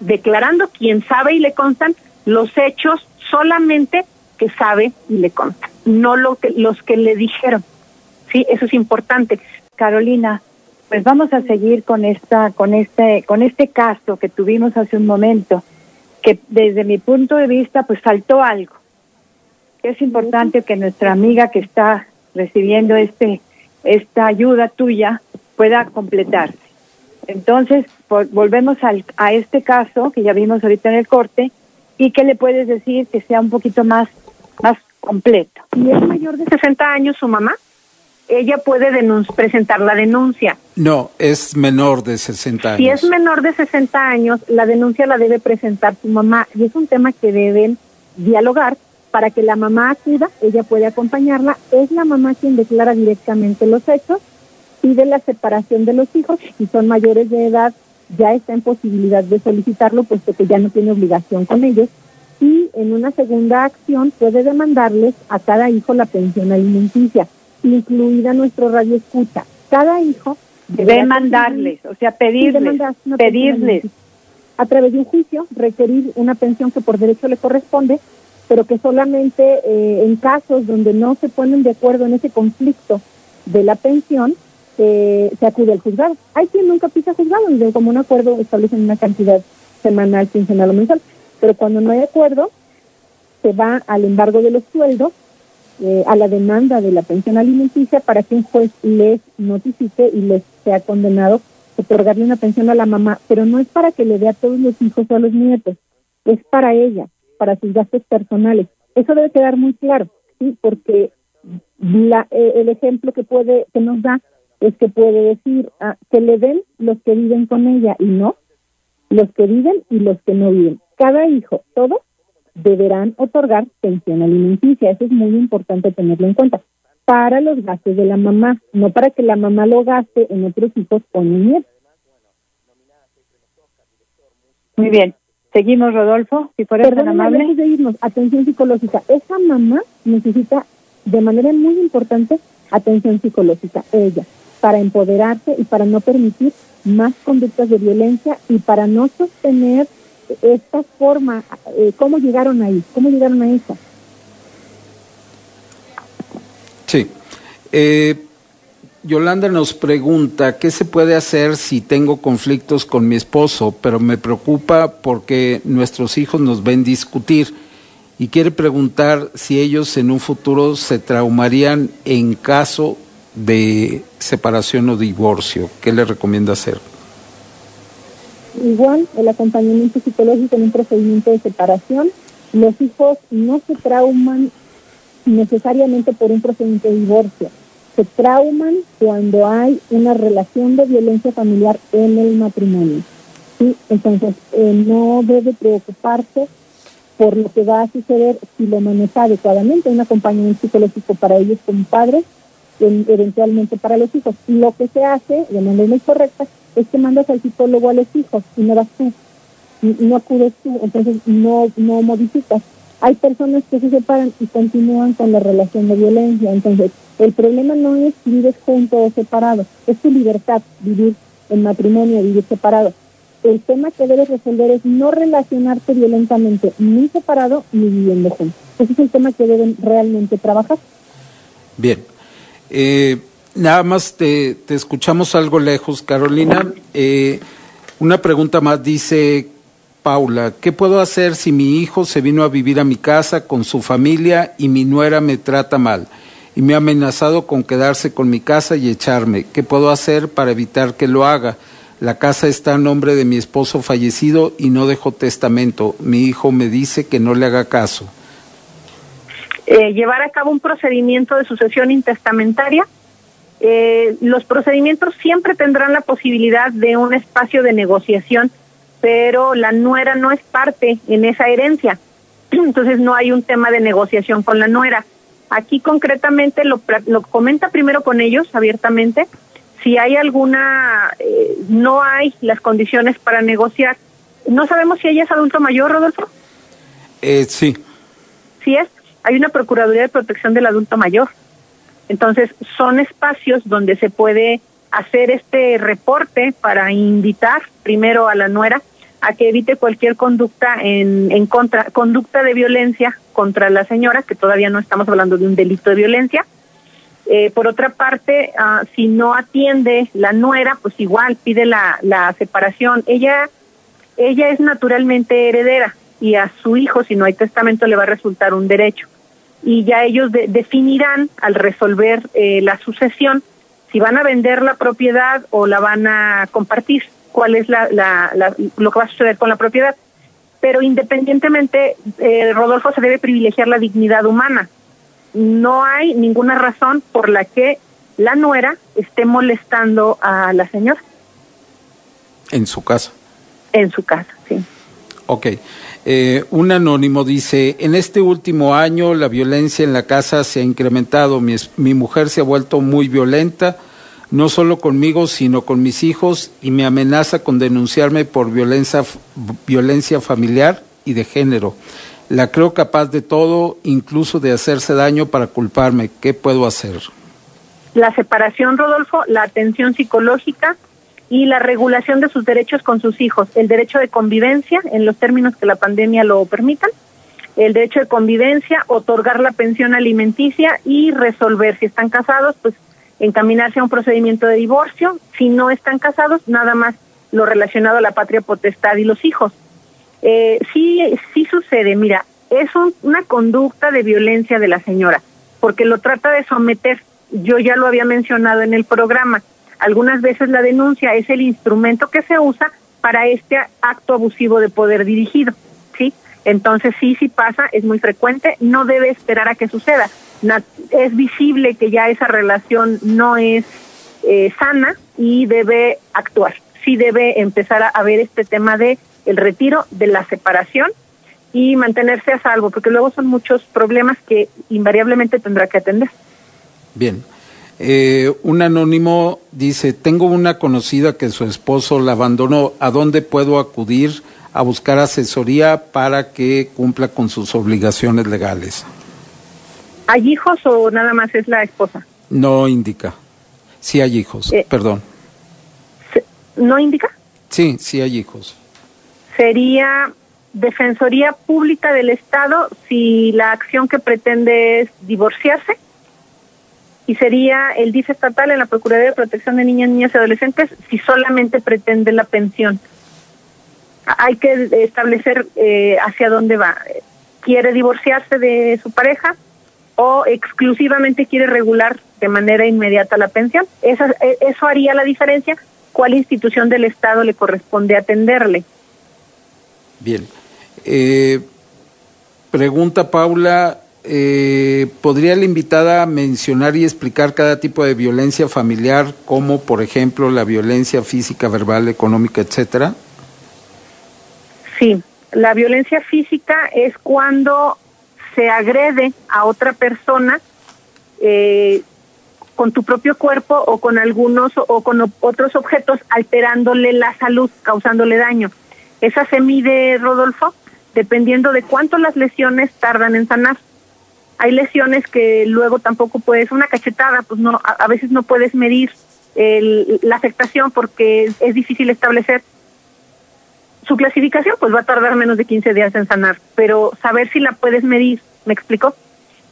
declarando quien sabe y le constan los hechos solamente que sabe y le constan, no lo que, los que le dijeron. Sí, eso es importante. Carolina, pues vamos a seguir con esta, con este, con este caso que tuvimos hace un momento, que desde mi punto de vista, pues faltó algo. Es importante que nuestra amiga que está recibiendo este, esta ayuda tuya pueda completarse. Entonces, volvemos al, a este caso que ya vimos ahorita en el corte y que le puedes decir que sea un poquito más, más completo. ¿Y es mayor de 60 años su mamá? ella puede presentar la denuncia. No, es menor de 60 años. Si es menor de 60 años, la denuncia la debe presentar su mamá y es un tema que deben dialogar para que la mamá acuda, ella puede acompañarla, es la mamá quien declara directamente los hechos, pide la separación de los hijos, si son mayores de edad ya está en posibilidad de solicitarlo, puesto que ya no tiene obligación con ellos, y en una segunda acción puede demandarles a cada hijo la pensión alimenticia incluida nuestro radio escucha. Cada hijo Demandarles, o sea, pedirles, pedirles. A través de un juicio, requerir una pensión que por derecho le corresponde, pero que solamente eh, en casos donde no se ponen de acuerdo en ese conflicto de la pensión, eh, se acude al juzgado. Hay quien nunca pisa juzgado, donde como un acuerdo establecen una cantidad semanal, quincenal o mensual, pero cuando no hay acuerdo, se va al embargo de los sueldos, eh, a la demanda de la pensión alimenticia para que un juez les notifique y les sea condenado otorgarle una pensión a la mamá, pero no es para que le dé a todos los hijos o a los nietos, es para ella, para sus gastos personales. Eso debe quedar muy claro, ¿sí? porque la, eh, el ejemplo que puede que nos da es que puede decir ah, que le den los que viven con ella y no los que viven y los que no viven. Cada hijo, todos deberán otorgar pensión alimenticia. Eso es muy importante tenerlo en cuenta. Para los gastos de la mamá, no para que la mamá lo gaste en otros hijos o niños. Muy bien. Seguimos, Rodolfo, si fuera tan amable. Antes de irnos, atención psicológica. Esa mamá necesita de manera muy importante atención psicológica, ella, para empoderarse y para no permitir más conductas de violencia y para no sostener esta forma, eh, ¿cómo llegaron ahí? ¿Cómo llegaron a esa? Sí. Eh, Yolanda nos pregunta, ¿qué se puede hacer si tengo conflictos con mi esposo, pero me preocupa porque nuestros hijos nos ven discutir? Y quiere preguntar si ellos en un futuro se traumarían en caso de separación o divorcio. ¿Qué le recomienda hacer? Igual, el acompañamiento psicológico en un procedimiento de separación. Los hijos no se trauman necesariamente por un procedimiento de divorcio. Se trauman cuando hay una relación de violencia familiar en el matrimonio. ¿sí? Entonces, eh, no debe preocuparse por lo que va a suceder si lo maneja adecuadamente. Un acompañamiento psicológico para ellos como padres, eventualmente para los hijos. Lo que se hace de manera muy correcta es que mandas al psicólogo a los hijos y no vas tú, no acudes tú, entonces no, no modificas. Hay personas que se separan y continúan con la relación de violencia, entonces el problema no es si vives juntos o separado, es tu libertad vivir en matrimonio, vivir separado. El tema que debes resolver es no relacionarte violentamente ni separado ni viviendo juntos. Ese es el tema que deben realmente trabajar. Bien. Eh, nada más te, escuchamos algo lejos, Carolina. Eh, una pregunta más dice Paula, ¿qué puedo hacer si mi hijo se vino a vivir a mi casa con su familia y mi nuera me trata mal y me ha amenazado con quedarse con mi casa y echarme? ¿Qué puedo hacer para evitar que lo haga? La casa está a nombre de mi esposo fallecido y no dejó testamento. Mi hijo me dice que no le haga caso. Eh, llevar a cabo un procedimiento de sucesión intestamentaria eh, los procedimientos siempre tendrán la posibilidad de un espacio de negociación, pero la nuera no es parte en esa herencia. Entonces no hay un tema de negociación con la nuera. Aquí concretamente lo, lo comenta primero con ellos abiertamente. Si hay alguna, eh, no hay las condiciones para negociar. No sabemos si ella es adulto mayor, Rodolfo. Eh, sí. Sí es. Hay una Procuraduría de Protección del Adulto Mayor. Entonces, son espacios donde se puede hacer este reporte para invitar primero a la nuera a que evite cualquier conducta en, en contra, conducta de violencia contra la señora, que todavía no estamos hablando de un delito de violencia. Eh, por otra parte, ah, si no atiende la nuera, pues igual pide la, la separación. Ella, ella es naturalmente heredera y a su hijo, si no hay testamento, le va a resultar un derecho y ya ellos definirán al resolver eh, la sucesión si van a vender la propiedad o la van a compartir, cuál es la, lo que va a suceder con la propiedad. Pero independientemente, eh, Rodolfo se debe privilegiar la dignidad humana. No hay ninguna razón por la que la nuera esté molestando a la señora. En su casa. En su casa, sí. Ok. Eh, un anónimo dice, en este último año la violencia en la casa se ha incrementado, mi, mi, mujer se ha vuelto muy violenta, no solo conmigo, sino con mis hijos, y me amenaza con denunciarme por violencia, violencia familiar y de género. La creo capaz de todo, incluso de hacerse daño para culparme. ¿Qué puedo hacer? la separación, Rodolfo, la atención psicológica y la regulación de sus derechos con sus hijos, el derecho de convivencia en los términos que la pandemia lo permitan, el derecho de convivencia, otorgar la pensión alimenticia y resolver si están casados, pues encaminarse a un procedimiento de divorcio, si no están casados, nada más lo relacionado a la patria potestad y los hijos. Eh, sí, sí sucede, mira, es una conducta de violencia de la señora, porque lo trata de someter. Yo ya lo había mencionado en el programa. Algunas veces la denuncia es el instrumento que se usa para este acto abusivo de poder dirigido, ¿sí? Entonces sí, sí pasa, es muy frecuente, no debe esperar a que suceda. es visible que ya esa relación no es eh, sana y debe actuar. Sí debe empezar a, a ver este tema de el retiro, de la separación y mantenerse a salvo, porque luego son muchos problemas que invariablemente tendrá que atender. Bien. Eh, un anónimo dice, tengo una conocida que su esposo la abandonó, ¿a dónde puedo acudir a buscar asesoría para que cumpla con sus obligaciones legales? ¿Hay hijos o nada más es la esposa? No indica. Sí hay hijos, eh, perdón. ¿No indica? Sí, sí hay hijos. Sería Defensoría Pública del Estado si la acción que pretende es divorciarse y sería el DIF estatal en la Procuraduría de Protección de Niñas, Niñas y Adolescentes si solamente pretende la pensión. Hay que establecer eh, hacia dónde va. ¿Quiere divorciarse de su pareja o exclusivamente quiere regular de manera inmediata la pensión? Eso, eh, eso haría la diferencia. ¿Cuál institución del Estado le corresponde atenderle? Bien. Eh, pregunta Paula, eh, ¿podría la invitada mencionar y explicar cada tipo de violencia familiar, como por ejemplo la violencia física, verbal, económica, etcétera? Sí, la violencia física es cuando se agrede a otra persona eh, con tu propio cuerpo o con algunos o con otros objetos alterándole la salud, causándole daño. Esa se mide, Rodolfo, dependiendo de cuánto las lesiones tardan en sanar. Hay lesiones que luego tampoco puedes, una cachetada, pues no, a, veces no puedes medir la afectación porque es, difícil establecer. Su clasificación pues va a tardar menos de 15 días en sanar, pero saber si la puedes medir, ¿me explico?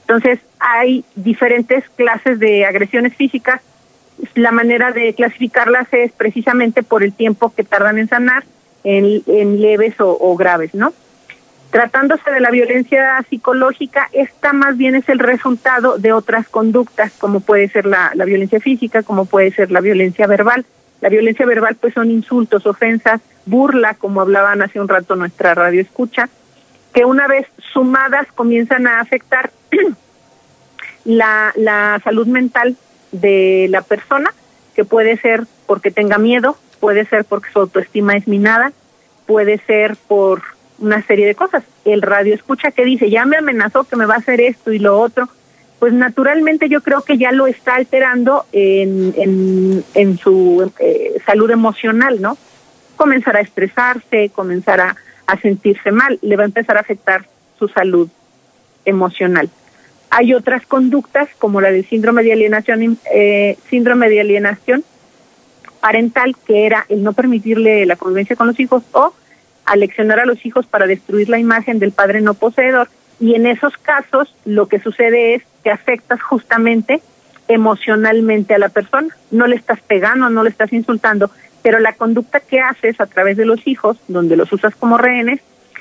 Entonces hay diferentes clases de agresiones físicas. La manera de clasificarlas es precisamente por el tiempo que tardan en sanar en, leves o graves, ¿no? Tratándose de la violencia psicológica, esta más bien es el resultado de otras conductas, como puede ser la, violencia física, como puede ser la violencia verbal. La violencia verbal pues son insultos, ofensas, burla, como hablaban hace un rato nuestra radio escucha, que una vez sumadas comienzan a afectar la, la salud mental de la persona, que puede ser porque tenga miedo, puede ser porque su autoestima es minada, puede ser por una serie de cosas. El radio escucha que dice, ya me amenazó que me va a hacer esto y lo otro, pues naturalmente yo creo que ya lo está alterando en, en, en su eh, salud emocional, ¿no? Comenzará a estresarse, comenzará a sentirse mal, le va a empezar a afectar su salud emocional. Hay otras conductas como la del síndrome de alienación, eh, síndrome de alienación parental, que era el no permitirle la convivencia con los hijos o aleccionar a los hijos para destruir la imagen del padre no poseedor y en esos casos lo que sucede es que afectas justamente emocionalmente a la persona. No le estás pegando, no le estás insultando, pero la conducta que haces a través de los hijos, donde los usas como rehenes,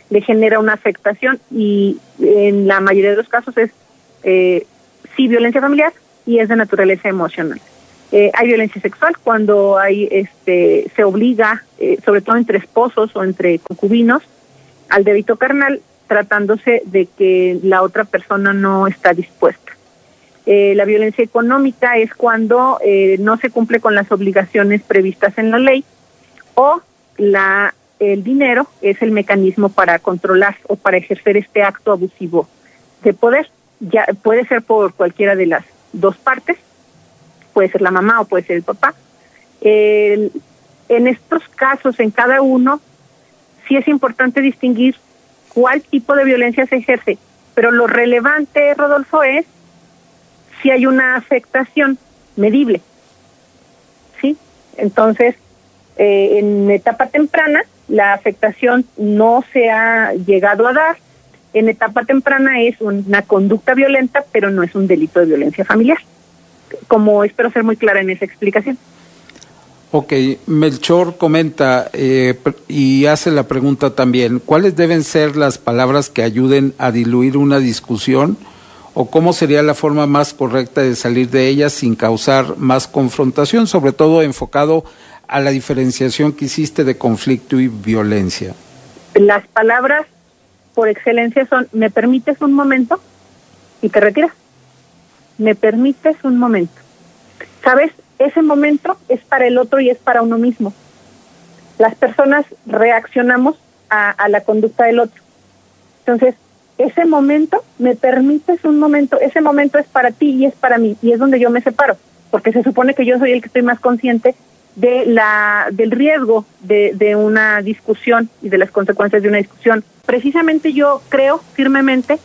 le genera una afectación y en la mayoría de los casos es eh, sí violencia familiar y es de naturaleza emocional. Eh, hay violencia sexual cuando hay este se obliga, eh, sobre todo entre esposos o entre concubinos, al débito carnal, tratándose de que la otra persona no está dispuesta. Eh, la violencia económica es cuando no se cumple con las obligaciones previstas en la ley o la el dinero es el mecanismo para controlar o para ejercer este acto abusivo de poder. Ya puede ser por cualquiera de las dos partes puede ser la mamá o puede ser el papá. en estos casos, en cada uno, sí es importante distinguir cuál tipo de violencia se ejerce, pero lo relevante, Rodolfo, es si hay una afectación medible. ¿Sí? Entonces, eh, en etapa temprana, la afectación no se ha llegado a dar. En etapa temprana es una conducta violenta, pero no es un delito de violencia familiar. Como espero ser muy clara en esa explicación. Ok, Melchor comenta eh, y hace la pregunta también, ¿cuáles deben ser las palabras que ayuden a diluir una discusión o cómo sería la forma más correcta de salir de ella sin causar más confrontación, sobre todo enfocado a la diferenciación que hiciste de conflicto y violencia? Las palabras por excelencia son, ¿me permites un momento? Y te retiras. ¿Me permites un momento? ¿Sabes? ese momento es para el otro y es para uno mismo. Las personas reaccionamos a, la conducta del otro. Entonces, ese momento, me permites un momento, ese momento es para ti y es para mí, y es donde yo me separo, porque se supone que yo soy el que estoy más consciente de la del riesgo de, de una discusión y de las consecuencias de una discusión. Precisamente yo creo firmemente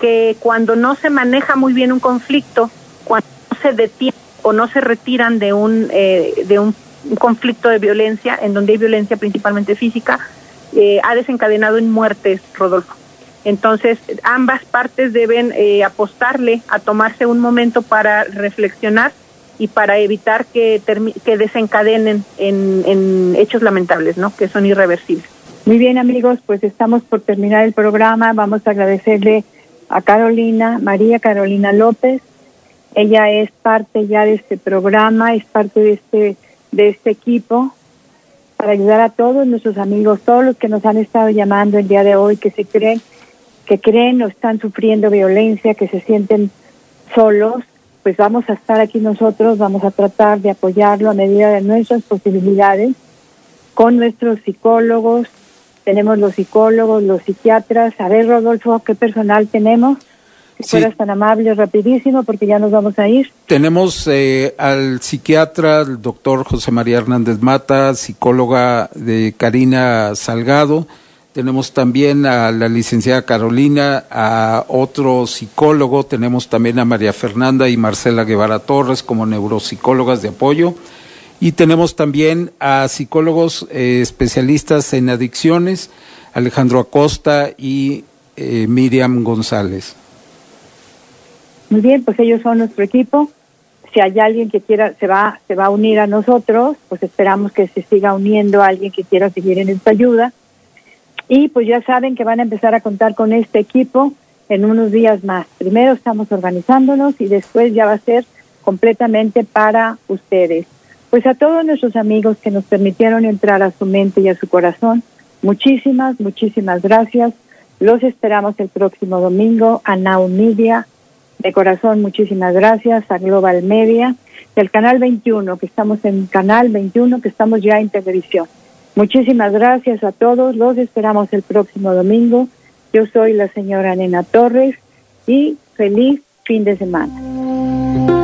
que cuando no se maneja muy bien un conflicto, cuando no se detiene o no se retiran de un, eh, de un, conflicto de violencia, en donde hay violencia principalmente física, eh, ha desencadenado en muertes, Rodolfo. Entonces, ambas partes deben eh, apostarle a tomarse un momento para reflexionar y para evitar que, que desencadenen en, en hechos lamentables, ¿no? que son irreversibles. Muy bien, amigos, pues estamos por terminar el programa. Vamos a agradecerle a Carolina, María Carolina López, ella es parte ya de este programa, es parte de este, de este equipo para ayudar a todos nuestros amigos, todos los que nos han estado llamando el día de hoy, que se creen, que creen o están sufriendo violencia, que se sienten solos, pues vamos a estar aquí nosotros, vamos a tratar de apoyarlo a medida de nuestras posibilidades con nuestros psicólogos. Tenemos los psicólogos, los psiquiatras. A ver, Rodolfo, ¿qué personal tenemos? Si fueras tan amable, rapidísimo, porque ya nos vamos a ir. Tenemos eh, al psiquiatra, el doctor José María Hernández Mata, psicóloga de Karina Salgado. Tenemos también a la licenciada Carolina, a otro psicólogo. Tenemos también a María Fernanda y Marcela Guevara Torres como neuropsicólogas de apoyo. Y tenemos también a psicólogos eh, especialistas en adicciones, Alejandro Acosta y eh, Miriam González. Muy bien, pues ellos son nuestro equipo. Si hay alguien que quiera, se va, se va a unir a nosotros, pues esperamos que se siga uniendo a alguien que quiera seguir en esta ayuda. Y pues ya saben que van a empezar a contar con este equipo en unos días más. Primero estamos organizándonos y después ya va a ser completamente para ustedes. Pues a todos nuestros amigos que nos permitieron entrar a su mente y a su corazón, muchísimas, muchísimas gracias. Los esperamos el próximo domingo a Now Media de corazón, muchísimas gracias a Global Media y al Canal 21, que estamos en Canal 21, que estamos ya en televisión. Muchísimas gracias a todos, los esperamos el próximo domingo. Yo soy la señora Nena Torres y feliz fin de semana.